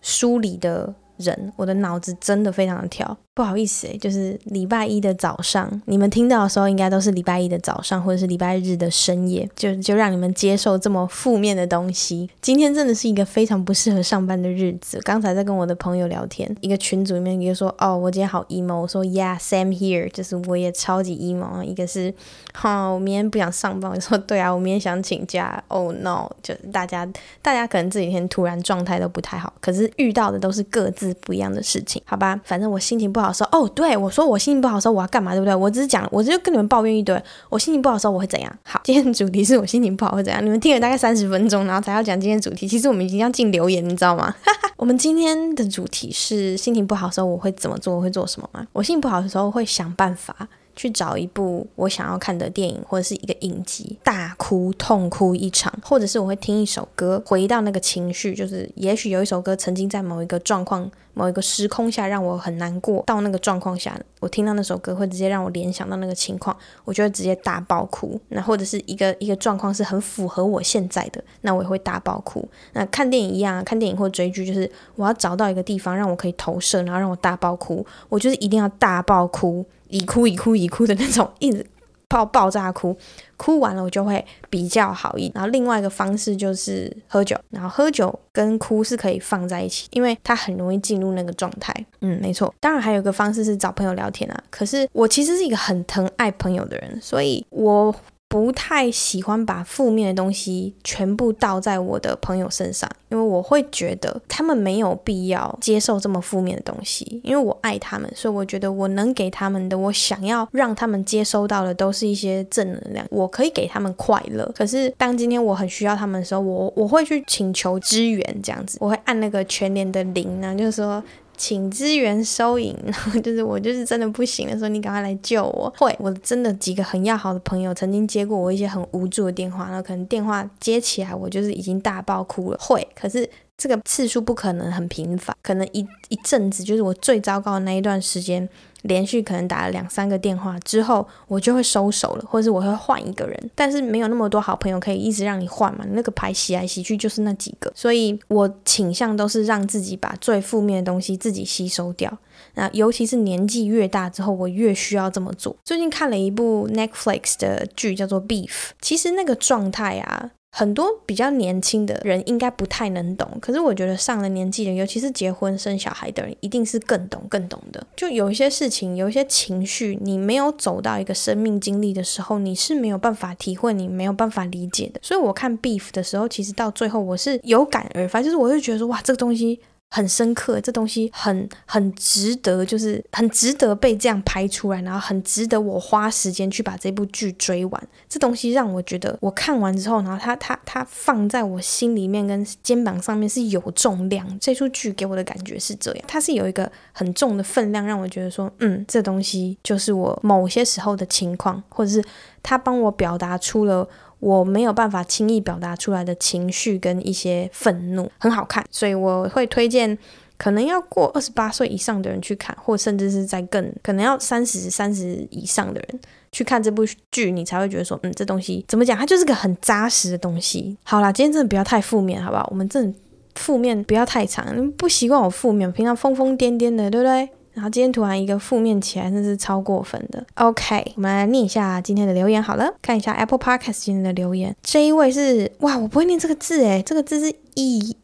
梳理的人。我的脑子真的非常的跳。不好意思，就是礼拜一的早上，你们听到的时候应该都是礼拜一的早上，或者是礼拜日的深夜，就就让你们接受这么负面的东西。今天真的是一个非常不适合上班的日子。刚才在跟我的朋友聊天，一个群组里面一个说：“哦，我今天好 emo。”我说：“Yeah，same here。”就是我也超级 emo。一个是：“哈，我明天不想上班。”我说：“对啊，我明天想请假。”Oh no！就大家大家可能这几天突然状态都不太好，可是遇到的都是各自不一样的事情，好吧？反正我心情不好。说哦，对我说我心情不好的时候我要干嘛，对不对？我只是讲，我就跟你们抱怨一堆。我心情不好的时候我会怎样？好，今天的主题是我心情不好会怎样？你们听了大概三十分钟，然后才要讲今天主题。其实我们已经要进留言，你知道吗？我们今天的主题是心情不好的时候我会怎么做？我会做什么吗？我心情不好的时候会想办法。去找一部我想要看的电影或者是一个影集，大哭痛哭一场，或者是我会听一首歌，回到那个情绪，就是也许有一首歌曾经在某一个状况、某一个时空下让我很难过，到那个状况下，我听到那首歌会直接让我联想到那个情况，我就会直接大爆哭。那或者是一个一个状况是很符合我现在的，那我也会大爆哭。那看电影一样，看电影或追剧，就是我要找到一个地方让我可以投射，然后让我大爆哭，我就是一定要大爆哭。一哭一哭一哭的那种，一直爆爆炸哭，哭完了我就会比较好一点。然后另外一个方式就是喝酒，然后喝酒跟哭是可以放在一起，因为它很容易进入那个状态。嗯，没错。当然还有一个方式是找朋友聊天啊。可是我其实是一个很疼爱朋友的人，所以我。不太喜欢把负面的东西全部倒在我的朋友身上，因为我会觉得他们没有必要接受这么负面的东西。因为我爱他们，所以我觉得我能给他们的，我想要让他们接收到的，都是一些正能量。我可以给他们快乐，可是当今天我很需要他们的时候，我我会去请求支援，这样子，我会按那个全联的铃呢，就是说。请支援收银，然后就是我就是真的不行的时候，你赶快来救我。会，我真的几个很要好的朋友曾经接过我一些很无助的电话，然后可能电话接起来，我就是已经大爆哭了。会，可是这个次数不可能很频繁，可能一一阵子，就是我最糟糕的那一段时间，连续可能打了两三个电话之后，我就会收手了，或者是我会换一个人。但是没有那么多好朋友可以一直让你换嘛，那个牌洗来洗去就是那几个，所以我倾向都是让自己把最负面的东西自己吸收掉。那尤其是年纪越大之后，我越需要这么做。最近看了一部 Netflix 的剧，叫做《Beef》。其实那个状态啊，很多比较年轻的人应该不太能懂。可是我觉得上了年纪的，尤其是结婚生小孩的人，一定是更懂、更懂的。就有一些事情，有一些情绪，你没有走到一个生命经历的时候，你是没有办法体会，你没有办法理解的。所以我看《Beef》的时候，其实到最后我是有感而发，就是我就觉得说，哇，这个东西。很深刻，这东西很很值得，就是很值得被这样拍出来，然后很值得我花时间去把这部剧追完。这东西让我觉得，我看完之后，然后它它它放在我心里面跟肩膀上面是有重量。这出剧给我的感觉是这样，它是有一个很重的分量，让我觉得说，嗯，这东西就是我某些时候的情况，或者是它帮我表达出了。我没有办法轻易表达出来的情绪跟一些愤怒，很好看，所以我会推荐可能要过二十八岁以上的人去看，或甚至是在更可能要三十三十以上的人去看这部剧，你才会觉得说，嗯，这东西怎么讲？它就是个很扎实的东西。好啦，今天真的不要太负面，好不好？我们真的负面不要太长，不习惯我负面，平常疯疯癫癫的，对不对？然后今天突然一个负面起来，真是超过分的。OK，我们来念一下今天的留言好了，看一下 Apple Podcast 今天的留言。这一位是哇，我不会念这个字诶，这个字是义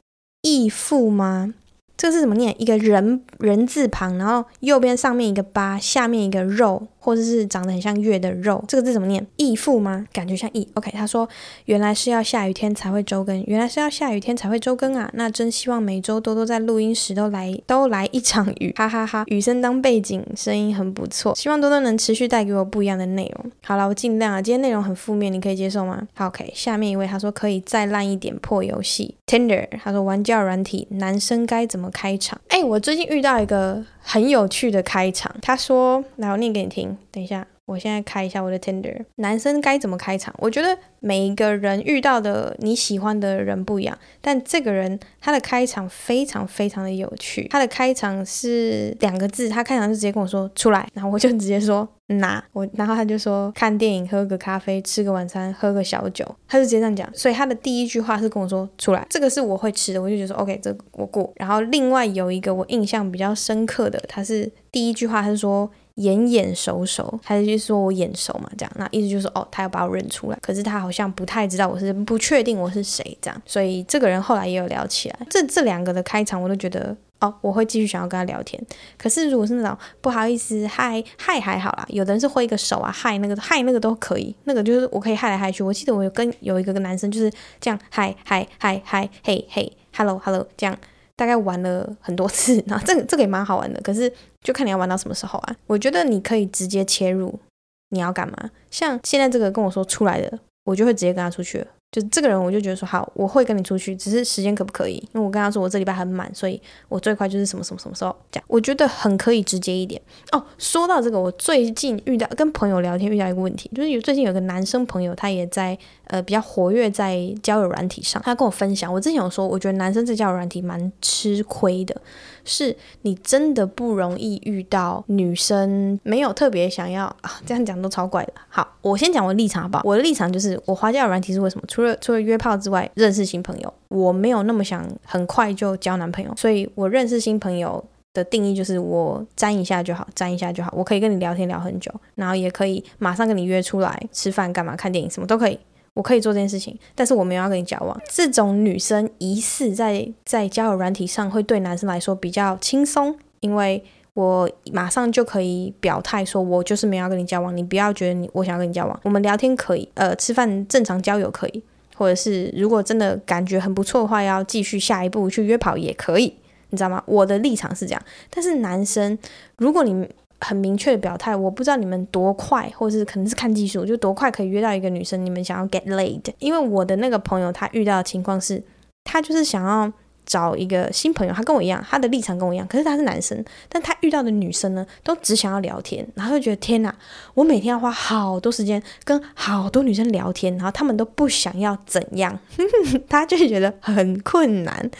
义父吗？这个是怎么念？一个人人字旁，然后右边上面一个八，下面一个肉。或者是长得很像月的肉，这个字怎么念？义父吗？感觉像义。OK，他说原来是要下雨天才会周更，原来是要下雨天才会周更啊！那真希望每周多多在录音时都来都来一场雨，哈哈哈！雨声当背景，声音很不错。希望多多能持续带给我不一样的内容。好了，我尽量啊。今天内容很负面，你可以接受吗？好，OK。下面一位他说可以再烂一点破游戏。Tinder，他说玩教软体，男生该怎么开场？哎，我最近遇到一个。很有趣的开场，他说：“来，我念给你听。等一下，我现在开一下我的 Tinder。男生该怎么开场？我觉得每一个人遇到的你喜欢的人不一样，但这个人他的开场非常非常的有趣。他的开场是两个字，他开场就直接跟我说出来，然后我就直接说。”拿我，然后他就说看电影、喝个咖啡、吃个晚餐、喝个小酒，他就直接这样讲。所以他的第一句话是跟我说出来，这个是我会吃的，我就觉得说 OK，这我过。然后另外有一个我印象比较深刻的，他是第一句话他是说眼眼熟熟，他就说我眼熟嘛，这样，那意思就是说哦，他要把我认出来，可是他好像不太知道我是不确定我是谁这样。所以这个人后来也有聊起来，这这两个的开场我都觉得。哦，我会继续想要跟他聊天。可是如果是那种不好意思，嗨嗨还好啦，有的人是挥个手啊，嗨那个嗨那个都可以，那个就是我可以嗨来嗨去。我记得我有跟有一个男生就是这样嗨嗨嗨嗨嘿嘿，hello hello 这样，大概玩了很多次，然后这这个也蛮好玩的。可是就看你要玩到什么时候啊。我觉得你可以直接切入，你要干嘛？像现在这个跟我说出来的，我就会直接跟他出去了。就这个人，我就觉得说好，我会跟你出去，只是时间可不可以？因为我跟他说我这礼拜很满，所以我最快就是什么什么什么时候这样。我觉得很可以直接一点哦。说到这个，我最近遇到跟朋友聊天遇到一个问题，就是有最近有个男生朋友，他也在呃比较活跃在交友软体上，他跟我分享，我之前有说，我觉得男生在交友软体蛮吃亏的。是你真的不容易遇到女生没有特别想要啊，这样讲都超怪的。好，我先讲我的立场好不好？我的立场就是，我滑交友软体是为什么？除除了约炮之外，认识新朋友，我没有那么想很快就交男朋友，所以我认识新朋友的定义就是我沾一下就好，沾一下就好，我可以跟你聊天聊很久，然后也可以马上跟你约出来吃饭干嘛，看电影什么都可以。我可以做这件事情，但是我没有要跟你交往。这种女生疑似在在交友软体上会对男生来说比较轻松，因为我马上就可以表态说，我就是没有要跟你交往，你不要觉得你我想要跟你交往。我们聊天可以，呃，吃饭正常交友可以，或者是如果真的感觉很不错的话，要继续下一步去约跑也可以，你知道吗？我的立场是这样，但是男生，如果你。很明确的表态，我不知道你们多快，或者是可能是看技术，就多快可以约到一个女生。你们想要 get laid，因为我的那个朋友他遇到的情况是，他就是想要找一个新朋友，他跟我一样，他的立场跟我一样，可是他是男生，但他遇到的女生呢，都只想要聊天，然后就觉得天哪，我每天要花好多时间跟好多女生聊天，然后他们都不想要怎样，他就觉得很困难。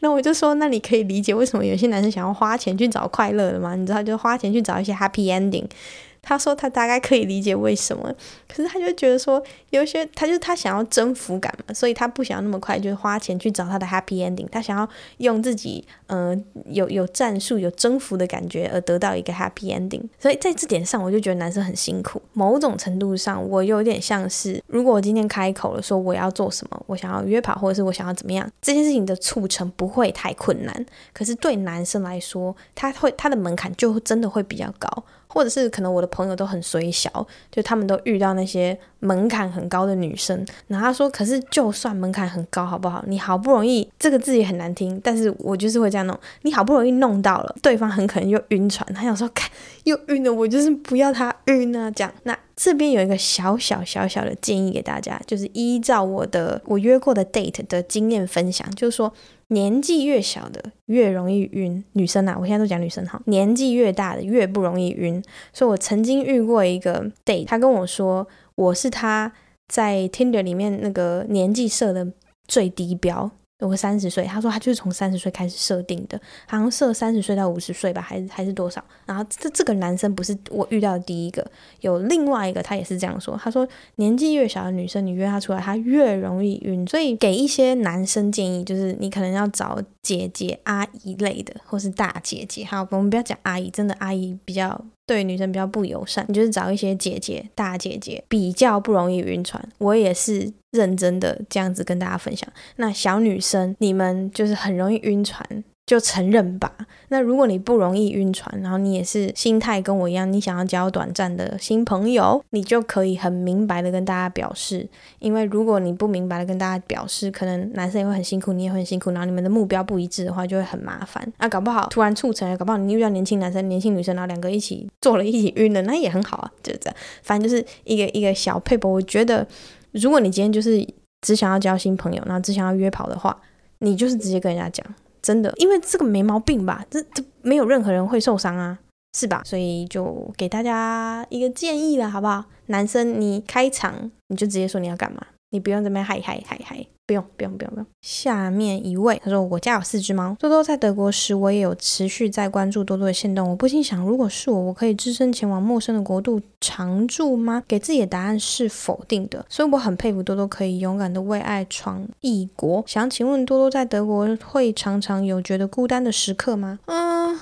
那我就说，那你可以理解为什么有些男生想要花钱去找快乐的吗？你知道，就花钱去找一些 happy ending。他说他大概可以理解为什么，可是他就觉得说，有些他就他想要征服感嘛，所以他不想要那么快就花钱去找他的 happy ending，他想要用自己呃有有战术有征服的感觉而得到一个 happy ending，所以在这点上我就觉得男生很辛苦。某种程度上，我有点像是，如果我今天开口了说我要做什么，我想要约跑或者是我想要怎么样，这件事情的促成不会太困难，可是对男生来说，他会他的门槛就真的会比较高。或者是可能我的朋友都很衰小，就他们都遇到那些门槛很高的女生，然后他说，可是就算门槛很高，好不好？你好不容易这个字也很难听，但是我就是会这样弄，你好不容易弄到了，对方很可能又晕船，他想说，看又晕了，我就是不要他晕啊，这样。那这边有一个小小小小的建议给大家，就是依照我的我约过的 date 的经验分享，就是说。年纪越小的越容易晕，女生啊，我现在都讲女生哈。年纪越大的越不容易晕，所以我曾经遇过一个 date，他跟我说我是他在 Tinder 里面那个年纪设的最低标。我三十岁，他说他就是从三十岁开始设定的，好像设三十岁到五十岁吧，还是还是多少？然后这这个男生不是我遇到的第一个，有另外一个他也是这样说，他说年纪越小的女生，你约她出来，她越容易晕。所以给一些男生建议，就是你可能要找姐姐、阿姨类的，或是大姐姐。好，我们不要讲阿姨，真的阿姨比较。对女生比较不友善，你就是找一些姐姐、大姐姐，比较不容易晕船。我也是认真的这样子跟大家分享。那小女生，你们就是很容易晕船。就承认吧。那如果你不容易晕船，然后你也是心态跟我一样，你想要交短暂的新朋友，你就可以很明白的跟大家表示。因为如果你不明白的跟大家表示，可能男生也会很辛苦，你也会很辛苦，然后你们的目标不一致的话，就会很麻烦。啊搞不好突然促成了，搞不好你遇到年轻男生、年轻女生，然后两个一起做了一起晕了，那也很好啊，就这样。反正就是一个一个小配博。我觉得，如果你今天就是只想要交新朋友，然后只想要约跑的话，你就是直接跟人家讲。真的，因为这个没毛病吧？这这没有任何人会受伤啊，是吧？所以就给大家一个建议了，好不好？男生，你开场你就直接说你要干嘛，你不用这边嗨嗨嗨嗨。不用不用不用不用。下面一位他说，我家有四只猫，多多在德国时，我也有持续在关注多多的限动。我不禁想，如果是我，我可以只身前往陌生的国度常住吗？给自己的答案是否定的。所以我很佩服多多可以勇敢的为爱闯异国。想请问多多在德国会常常有觉得孤单的时刻吗？嗯。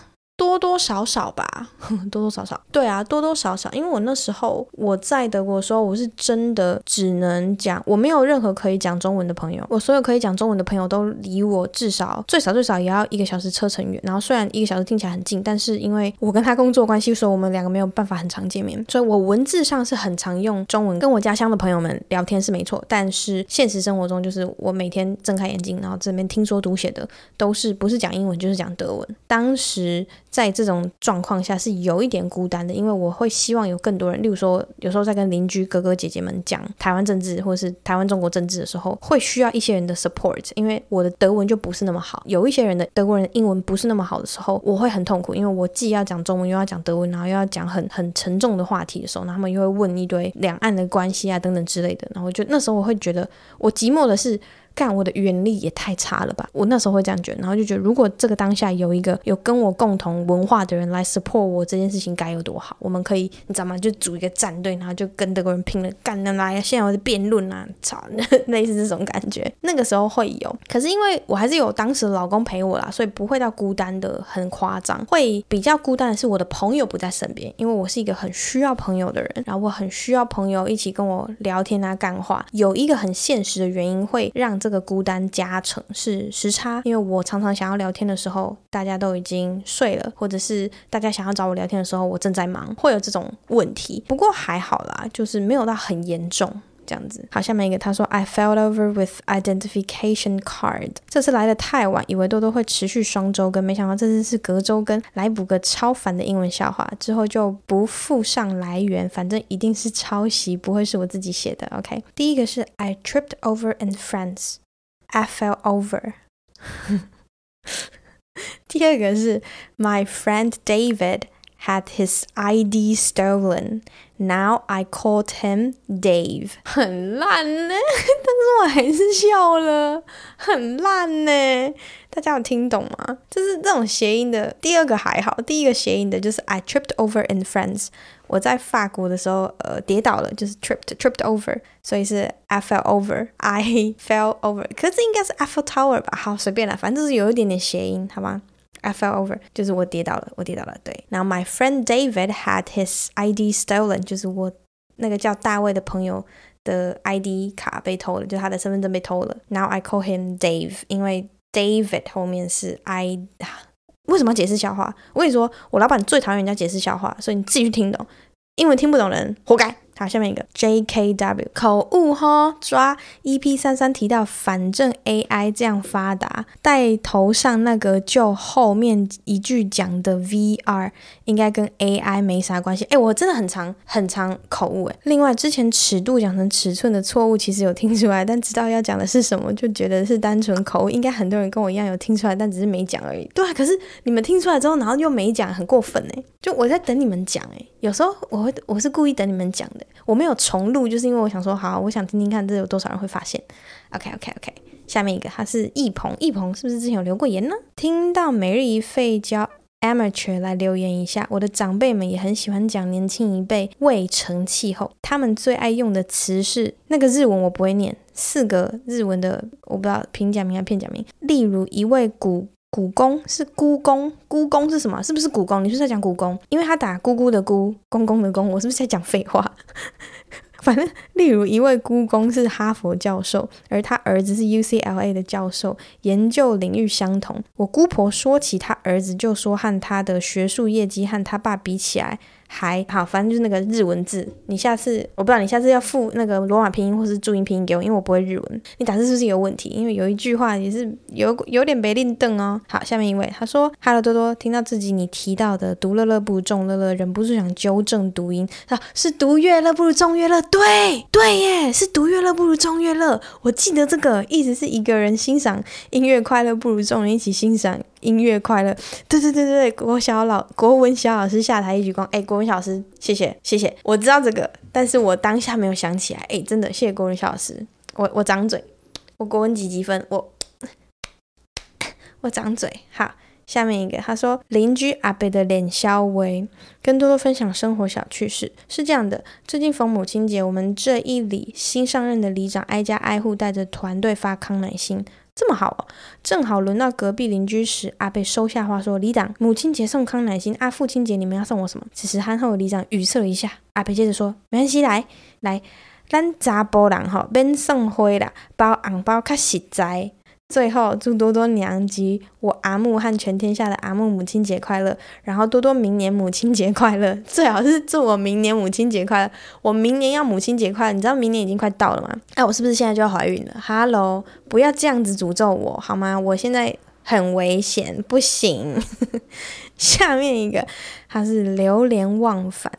多多少少吧，多多少少，对啊，多多少少，因为我那时候我在德国的时候，我是真的只能讲，我没有任何可以讲中文的朋友，我所有可以讲中文的朋友都离我至少最少最少也要一个小时车程远，然后虽然一个小时听起来很近，但是因为我跟他工作关系，所以我们两个没有办法很常见面，所以我文字上是很常用中文跟我家乡的朋友们聊天是没错，但是现实生活中就是我每天睁开眼睛，然后这边听说读写的都是不是讲英文就是讲德文，当时。在这种状况下是有一点孤单的，因为我会希望有更多人，例如说有时候在跟邻居哥哥姐姐们讲台湾政治或者是台湾中国政治的时候，会需要一些人的 support，因为我的德文就不是那么好，有一些人的德国人英文不是那么好的时候，我会很痛苦，因为我既要讲中文又要讲德文，然后又要讲很很沉重的话题的时候，那他们又会问一堆两岸的关系啊等等之类的，然后就那时候我会觉得我寂寞的是。干，我的语言力也太差了吧！我那时候会这样觉得，然后就觉得，如果这个当下有一个有跟我共同文化的人来 support 我这件事情，该有多好！我们可以，你知道吗？就组一个战队，然后就跟德国人拼了，干的来呀！现在我在辩论啊，操，类似这种感觉。那个时候会有，可是因为我还是有当时的老公陪我啦，所以不会到孤单的很夸张。会比较孤单的是我的朋友不在身边，因为我是一个很需要朋友的人，然后我很需要朋友一起跟我聊天啊，干话。有一个很现实的原因会让。这个孤单加成是时差，因为我常常想要聊天的时候，大家都已经睡了，或者是大家想要找我聊天的时候，我正在忙，会有这种问题。不过还好啦，就是没有到很严重这样子。好，下面一个他说，I fell over with identification card。这次来的太晚，以为多多会持续双周更，没想到这次是隔周更，来补个超烦的英文笑话，之后就不附上来源，反正一定是抄袭，不会是我自己写的。OK，第一个是 I tripped over in France。I fell over 第二个是 My friend David had his ID stolen. Now I called him Dave. 很烂呢，但是我还是笑了。很烂呢，大家有听懂吗？就是这种谐音的。第二个还好，第一个谐音的就是 I tripped over in France。我在法国的时候，呃，跌倒了，就是 tripped tripped over，所以是 I fell over，I fell over。可是这应该是 Eiffel Tower 吧？好，随便了，反正就是有一点点谐音，好吗 ？I fell over，就是我跌倒了，我跌倒了。对，然后 my friend David had his ID stolen，就是我那个叫大卫的朋友的 ID 卡被偷了，就他的身份证被偷了。Now I call him Dave，因为 David 后面是 I，为什么要解释笑话？我跟你说，我老板最讨厌人家解释笑话，所以你自己去听懂，英文听不懂人活该。好，下面一个 JKW 口误哈抓 EP 三三提到，反正 AI 这样发达，带头上那个就后面一句讲的 VR 应该跟 AI 没啥关系。哎，我真的很常很常口误哎。另外，之前尺度讲成尺寸的错误，其实有听出来，但知道要讲的是什么，就觉得是单纯口误。应该很多人跟我一样有听出来，但只是没讲而已。对啊，可是你们听出来之后，然后又没讲，很过分哎。就我在等你们讲哎，有时候我会我是故意等你们讲的。我没有重录，就是因为我想说，好，我想听听看，这有多少人会发现。OK，OK，OK。下面一个，他是易鹏，易鹏是不是之前有留过言呢？听到每日一废教 Amateur 来留言一下，我的长辈们也很喜欢讲年轻一辈未成气候，他们最爱用的词是那个日文我不会念，四个日文的我不知道平假名还片假名，例如一位古。古宫是姑公，姑公是什么？是不是古宫？你是在讲古宫？因为他打姑姑的姑，公公的公，我是不是在讲废话？反正，例如一位姑公是哈佛教授，而他儿子是 UCLA 的教授，研究领域相同。我姑婆说起他儿子，就说和他的学术业绩和他爸比起来。还好，反正就是那个日文字。你下次我不知道，你下次要附那个罗马拼音或是注音拼音给我，因为我不会日文。你打字是不是有问题？因为有一句话也是有有点没令邓哦。好，下面一位他说：“Hello 多多，听到自己你提到的独乐乐不如众乐乐，忍不住想纠正读音啊，是独乐乐不如众乐乐。对对耶，是独乐乐不如众乐乐。我记得这个意思是一个人欣赏音乐快乐，不如众人一起欣赏。”音乐快乐，对对对对，国小老国文小老师下台一鞠躬，哎，国文小老师，谢谢谢谢，我知道这个，但是我当下没有想起来，哎，真的谢谢国文小老师，我我掌嘴，我国文几级分，我我掌嘴，好，下面一个，他说邻居阿伯的脸消微，跟多多分享生活小趣事，是这样的，最近逢母亲节，我们这一里新上任的里长挨家挨户带着团队发康乃馨。这么好哦，正好轮到隔壁邻居时，阿贝收下话说：“里长，母亲节送康乃馨，啊，父亲节你们要送我什么？”此时憨厚的里长语塞了一下，阿贝接着说：“没关系，来来，咱查甫人吼，免送花啦，包红包较实在。”最后，祝多多娘及我阿木和全天下的阿木母亲节快乐。然后多多明年母亲节快乐，最好是祝我明年母亲节快乐。我明年要母亲节快乐，你知道明年已经快到了吗？哎，我是不是现在就要怀孕了？Hello，不要这样子诅咒我好吗？我现在很危险，不行。下面一个，他是流连忘返。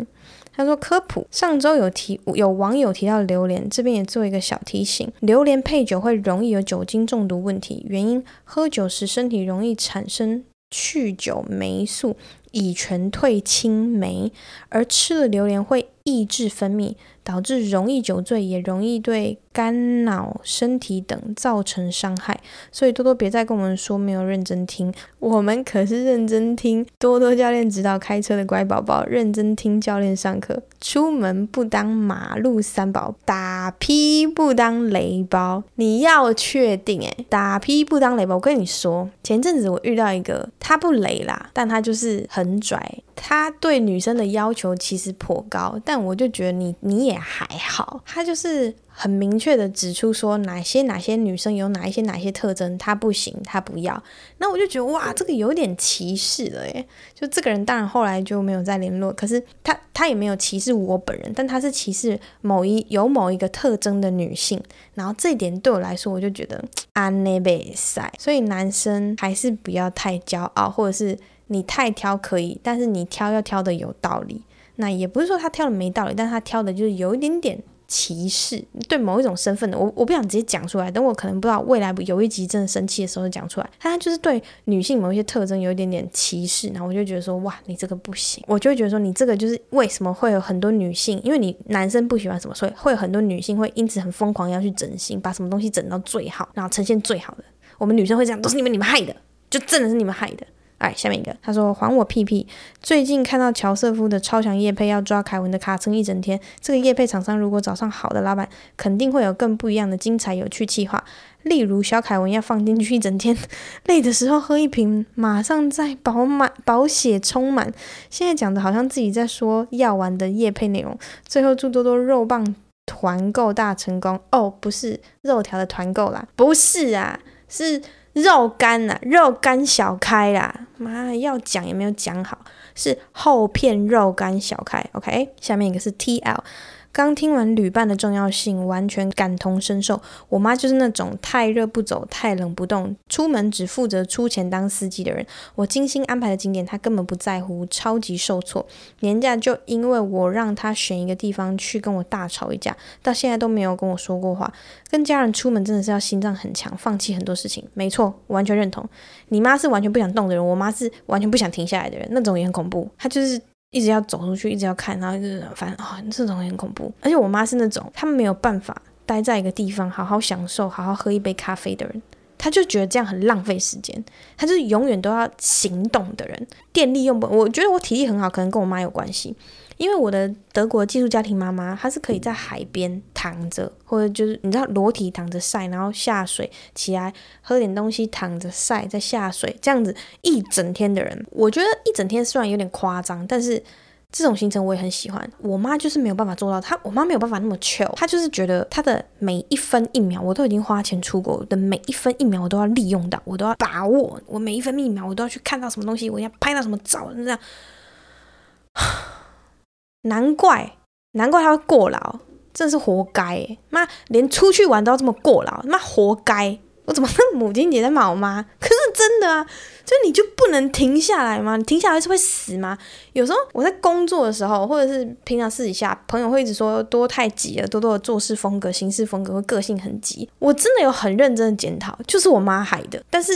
他说科普，上周有提有网友提到榴莲，这边也做一个小提醒：榴莲配酒会容易有酒精中毒问题，原因喝酒时身体容易产生去酒霉素乙醛退氢酶，而吃了榴莲会抑制分泌。导致容易酒醉，也容易对肝脑、身体等造成伤害。所以多多别再跟我们说没有认真听，我们可是认真听。多多教练指导开车的乖宝宝，认真听教练上课。出门不当马路三宝，打屁不当雷包。你要确定诶，打屁不当雷包。我跟你说，前阵子我遇到一个，他不雷啦，但他就是很拽。他对女生的要求其实颇高，但我就觉得你你也还好。他就是很明确的指出说哪些哪些女生有哪一些哪些特征，他不行，他不要。那我就觉得哇，这个有点歧视了耶。就这个人当然后来就没有再联络，可是他他也没有歧视我本人，但他是歧视某一有某一个特征的女性。然后这一点对我来说，我就觉得安内贝塞。所以男生还是不要太骄傲，或者是。你太挑可以，但是你挑要挑的有道理。那也不是说他挑的没道理，但他挑的就是有一点点歧视，对某一种身份的，我我不想直接讲出来，等我可能不知道未来有一集真的生气的时候讲出来。他就是对女性某一些特征有一点点歧视，然后我就觉得说，哇，你这个不行，我就会觉得说，你这个就是为什么会有很多女性，因为你男生不喜欢什么，所以会有很多女性会因此很疯狂要去整形，把什么东西整到最好，然后呈现最好的。我们女生会这样，都是你们你们害的，就真的是你们害的。哎，下面一个，他说还我屁屁。最近看到乔瑟夫的超强夜配要抓凯文的卡撑一整天，这个夜配厂商如果找上好的老板，肯定会有更不一样的精彩有趣企划。例如小凯文要放进去一整天，累的时候喝一瓶，马上再饱满饱血充满。现在讲的好像自己在说药丸的夜配内容。最后祝多多肉棒团购大成功哦，不是肉条的团购啦，不是啊，是。肉干呐、啊，肉干小开啦，妈要讲也没有讲好，是厚片肉干小开，OK，下面一个是 TL。刚听完旅伴的重要性，完全感同身受。我妈就是那种太热不走，太冷不动，出门只负责出钱当司机的人。我精心安排的景点，她根本不在乎，超级受挫。年假就因为我让她选一个地方去，跟我大吵一架，到现在都没有跟我说过话。跟家人出门真的是要心脏很强，放弃很多事情。没错，完全认同。你妈是完全不想动的人，我妈是完全不想停下来的人，那种也很恐怖。她就是。一直要走出去，一直要看，然后就是反正啊、这种很恐怖。而且我妈是那种，她没有办法待在一个地方好好享受、好好喝一杯咖啡的人，她就觉得这样很浪费时间。她就是永远都要行动的人。电力用不，我觉得我体力很好，可能跟我妈有关系。因为我的德国寄宿家庭妈妈，她是可以在海边躺着，或者就是你知道裸体躺着晒，然后下水起来喝点东西，躺着晒再下水，这样子一整天的人。我觉得一整天虽然有点夸张，但是这种行程我也很喜欢。我妈就是没有办法做到，她我妈没有办法那么 chill，她就是觉得她的每一分一秒我都已经花钱出国，的每一分一秒我都要利用到，我都要把握，我每一分一秒我都要去看到什么东西，我要拍到什么照，这样。难怪，难怪他会过劳，真是活该！妈，连出去玩都要这么过劳，妈活该！我怎么那母亲节在骂我妈？可是真的啊。就你就不能停下来吗？你停下来是会死吗？有时候我在工作的时候，或者是平常私底下，朋友会一直说多太急了，多多的做事风格、行事风格或个性很急。我真的有很认真的检讨，就是我妈害的。但是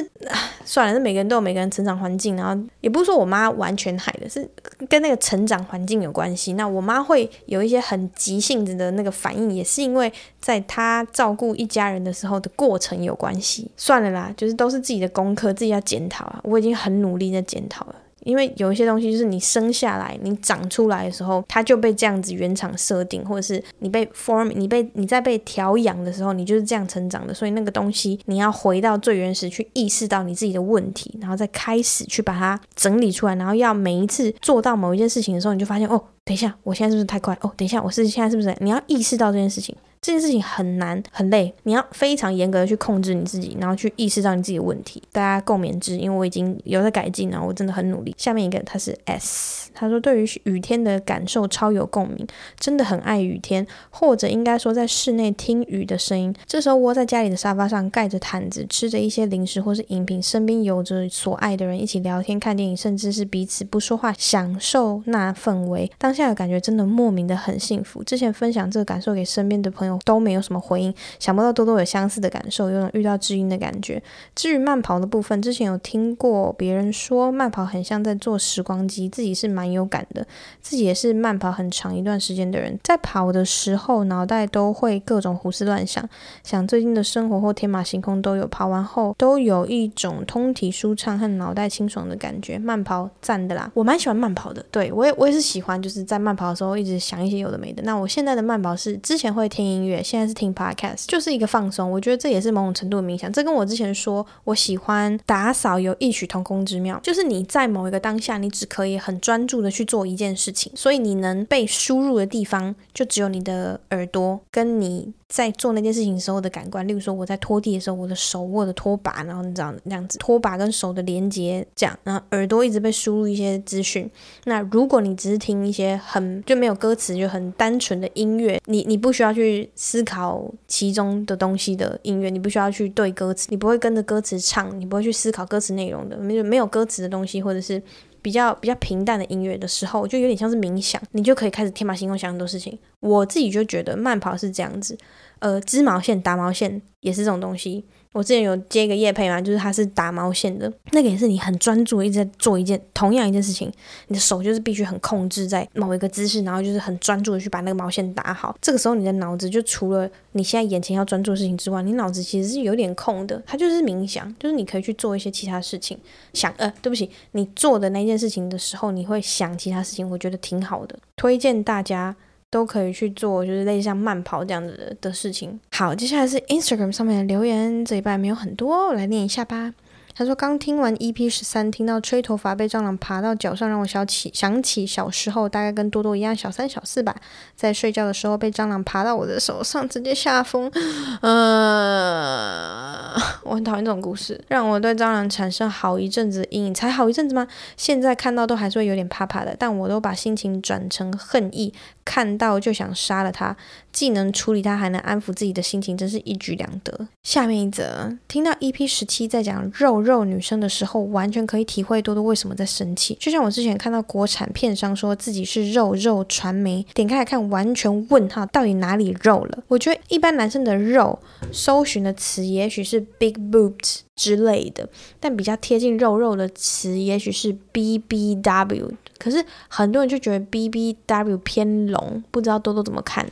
算了，是每个人都有每个人成长环境，然后也不是说我妈完全害的，是跟那个成长环境有关系。那我妈会有一些很急性子的那个反应，也是因为在她照顾一家人的时候的过程有关系。算了啦，就是都是自己的功课，自己要检讨啊。我已经很努力在检讨了，因为有一些东西就是你生下来，你长出来的时候，它就被这样子原厂设定，或者是你被 form，你被你在被调养的时候，你就是这样成长的，所以那个东西你要回到最原始去意识到你自己的问题，然后再开始去把它整理出来，然后要每一次做到某一件事情的时候，你就发现哦，等一下，我现在是不是太快？哦，等一下，我是现在是不是？你要意识到这件事情。这件事情很难很累，你要非常严格的去控制你自己，然后去意识到你自己的问题。大家共勉之，因为我已经有在改进了，我真的很努力。下面一个他是 S，他说对于雨天的感受超有共鸣，真的很爱雨天，或者应该说在室内听雨的声音。这时候窝在家里的沙发上，盖着毯子，吃着一些零食或是饮品，身边有着所爱的人一起聊天、看电影，甚至是彼此不说话，享受那氛围。当下的感觉真的莫名的很幸福。之前分享这个感受给身边的朋友。都没有什么回应，想不到多多有相似的感受，有种遇到知音的感觉。至于慢跑的部分，之前有听过别人说慢跑很像在做时光机，自己是蛮有感的。自己也是慢跑很长一段时间的人，在跑的时候脑袋都会各种胡思乱想，想最近的生活或天马行空都有。跑完后都有一种通体舒畅和脑袋清爽的感觉。慢跑赞的啦，我蛮喜欢慢跑的。对，我也我也是喜欢，就是在慢跑的时候一直想一些有的没的。那我现在的慢跑是之前会听音乐。现在是听 podcast，就是一个放松。我觉得这也是某种程度的冥想。这跟我之前说我喜欢打扫有异曲同工之妙，就是你在某一个当下，你只可以很专注的去做一件事情，所以你能被输入的地方就只有你的耳朵跟你。在做那件事情时候的感官，例如说我在拖地的时候，我的手握着拖把，然后你知道那样子，拖把跟手的连接这样，然后耳朵一直被输入一些资讯。那如果你只是听一些很就没有歌词就很单纯的音乐，你你不需要去思考其中的东西的音乐，你不需要去对歌词，你不会跟着歌词唱，你不会去思考歌词内容的，没有没有歌词的东西或者是。比较比较平淡的音乐的时候，就有点像是冥想，你就可以开始天马行空想很多事情。我自己就觉得慢跑是这样子，呃，织毛线、打毛线也是这种东西。我之前有接一个业配嘛，就是它是打毛线的，那个也是你很专注一直在做一件同样一件事情，你的手就是必须很控制在某一个姿势，然后就是很专注的去把那个毛线打好。这个时候你的脑子就除了你现在眼前要专注的事情之外，你脑子其实是有点空的，它就是冥想，就是你可以去做一些其他事情。想，呃，对不起，你做的那件事情的时候，你会想其他事情，我觉得挺好的，推荐大家。都可以去做，就是类似像慢跑这样子的，事情。好，接下来是 Instagram 上面的留言，这一半没有很多，我来念一下吧。他说：“刚听完 EP 十三，听到吹头发被蟑螂爬到脚上，让我想起想起小时候，大概跟多多一样，小三小四吧，在睡觉的时候被蟑螂爬到我的手上，直接吓疯。嗯，我很讨厌这种故事，让我对蟑螂产生好一阵子阴影。才好一阵子吗？现在看到都还是会有点怕怕的，但我都把心情转成恨意，看到就想杀了它。既能处理它，还能安抚自己的心情，真是一举两得。下面一则，听到 EP 十七在讲肉。”肉女生的时候，完全可以体会多多为什么在生气。就像我之前看到国产片商说自己是肉肉传媒，点开来看，完全问号，到底哪里肉了？我觉得一般男生的肉，搜寻的词也许是 big boobs 之类的，但比较贴近肉肉的词，也许是 BBW。可是很多人就觉得 BBW 偏龙，不知道多多怎么看？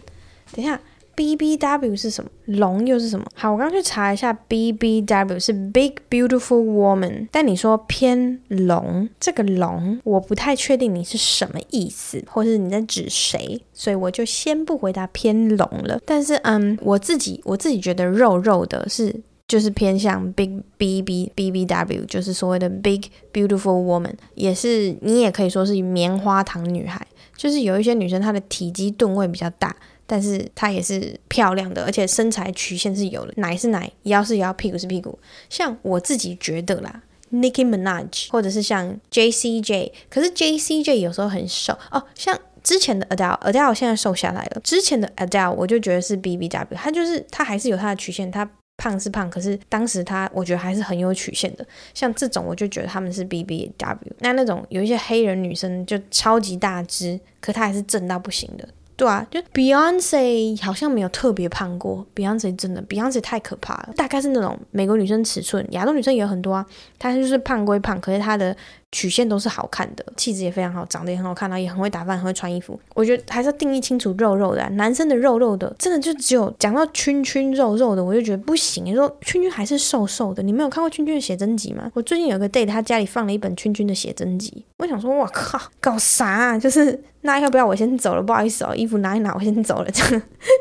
等一下。B B W 是什么？龙又是什么？好，我刚去查一下，B B W 是 Big Beautiful Woman。但你说偏龙，这个龙我不太确定你是什么意思，或是你在指谁，所以我就先不回答偏龙了。但是，嗯，我自己我自己觉得肉肉的是就是偏向 Big B B B B W，就是所谓的 Big Beautiful Woman，也是你也可以说是棉花糖女孩，就是有一些女生她的体积吨位比较大。但是她也是漂亮的，而且身材曲线是有的，奶是奶，腰是腰，屁股是屁股。像我自己觉得啦，Nicki Minaj 或者是像 JCJ，可是 JCJ 有时候很瘦哦。像之前的 Adele，Adele 现在瘦下来了。之前的 Adele 我就觉得是 BBW，她就是她还是有她的曲线，她胖是胖，可是当时她我觉得还是很有曲线的。像这种我就觉得他们是 BBW。那那种有一些黑人女生就超级大只，可她还是正到不行的。对啊，就 Beyonce 好像没有特别胖过，Beyonce 真的 Beyonce 太可怕了，大概是那种美国女生尺寸，亚洲女生也有很多啊，她就是胖归胖，可是她的。曲线都是好看的，气质也非常好，长得也很好看，然后也很会打扮，很会穿衣服。我觉得还是要定义清楚肉肉的、男生的肉肉的，真的就只有讲到圈圈肉肉的，我就觉得不行。你说圈圈还是瘦瘦的，你没有看过圈圈的写真集吗？我最近有个 date，他家里放了一本圈圈的写真集，我想说，哇靠，搞啥、啊？就是那要不要我先走了？不好意思哦，衣服拿一拿，我先走了。这样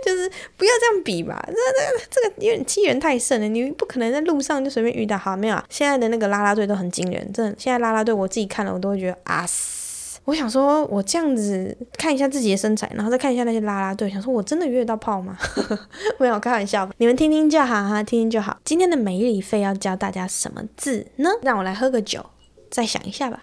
就是不要这样比吧，这这这个有点欺人太甚了。你不可能在路上就随便遇到。好，没有啊，现在的那个啦啦队都很惊人，真的，现在啦啦队我。我自己看了，我都会觉得啊！我想说，我这样子看一下自己的身材，然后再看一下那些啦啦队，想说我真的约到炮吗？没有开玩笑，你们听听就好哈，听听就好。今天的每日一废要教大家什么字呢？让我来喝个酒，再想一下吧。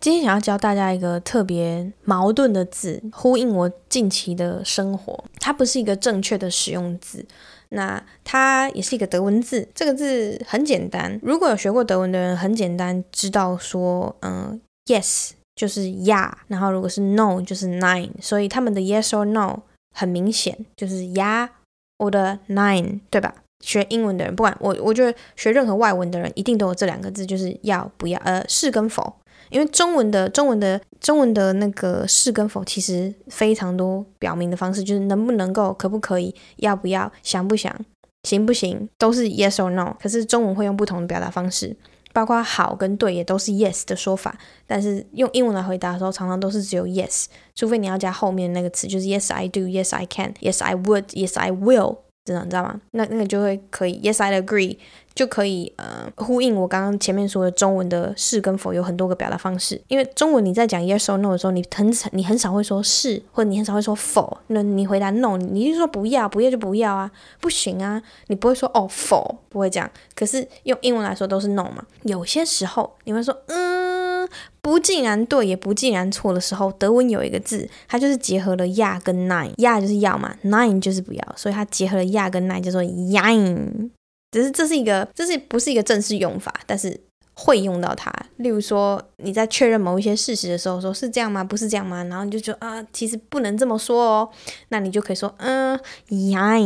今天想要教大家一个特别矛盾的字，呼应我近期的生活。它不是一个正确的使用字。那它也是一个德文字，这个字很简单。如果有学过德文的人，很简单知道说，嗯，yes 就是呀，然后如果是 no 就是 nine，所以他们的 yes or no 很明显就是呀或者 nein，对吧？学英文的人，不管我，我觉得学任何外文的人一定都有这两个字，就是要不要，呃，是跟否。因为中文的中文的中文的那个是跟否，其实非常多表明的方式，就是能不能够、可不可以、要不要、想不想、行不行，都是 yes or no。可是中文会用不同的表达方式，包括好跟对也都是 yes 的说法。但是用英文来回答的时候，常常都是只有 yes，除非你要加后面那个词，就是 yes I do，yes I can，yes I would，yes I will，真的你知道吗？那那个就会可以 yes I agree。就可以呃呼应我刚刚前面说的中文的是跟否有很多个表达方式，因为中文你在讲 yes or no 的时候，你很你很少会说是，或者你很少会说否。那你回答 no，你就说不要，不要就不要啊，不行啊，你不会说哦否，不会这样。可是用英文来说都是 no 嘛。有些时候你会说嗯不尽然对，也不尽然错的时候，德文有一个字，它就是结合了 ja 跟 nein，ja 就是要嘛，nein 就是不要，所以它结合了 ja 跟 nein，叫做 jein。只是这是一个，这是不是一个正式用法？但是会用到它。例如说，你在确认某一些事实的时候，说是这样吗？不是这样吗？然后你就说啊，其实不能这么说哦。那你就可以说，嗯，呀，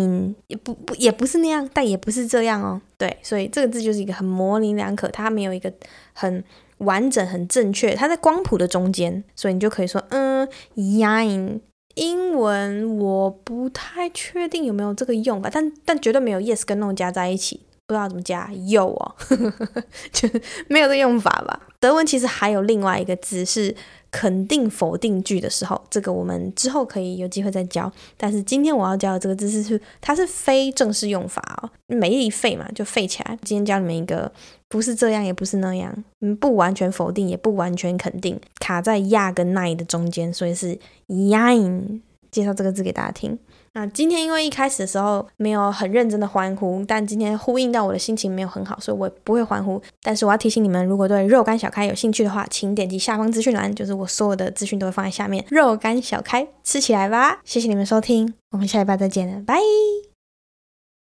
也不不也不是那样，但也不是这样哦。对，所以这个字就是一个很模棱两可，它没有一个很完整、很正确，它在光谱的中间，所以你就可以说，嗯，，yin。英文我不太确定有没有这个用法，但但绝对没有 yes 跟 no 加在一起，不知道怎么加，有哦，就没有这用法吧。德文其实还有另外一个字是肯定否定句的时候，这个我们之后可以有机会再教。但是今天我要教的这个字是，它是非正式用法哦，每一废嘛就废起来。今天教你们一个。不是这样，也不是那样，嗯，不完全否定，也不完全肯定，卡在亚跟奈的中间，所以是 yin。介绍这个字给大家听。那今天因为一开始的时候没有很认真的欢呼，但今天呼应到我的心情没有很好，所以我不会欢呼。但是我要提醒你们，如果对肉干小开有兴趣的话，请点击下方资讯栏，就是我所有的资讯都会放在下面。肉干小开，吃起来吧！谢谢你们收听，我们下礼拜再见了，拜。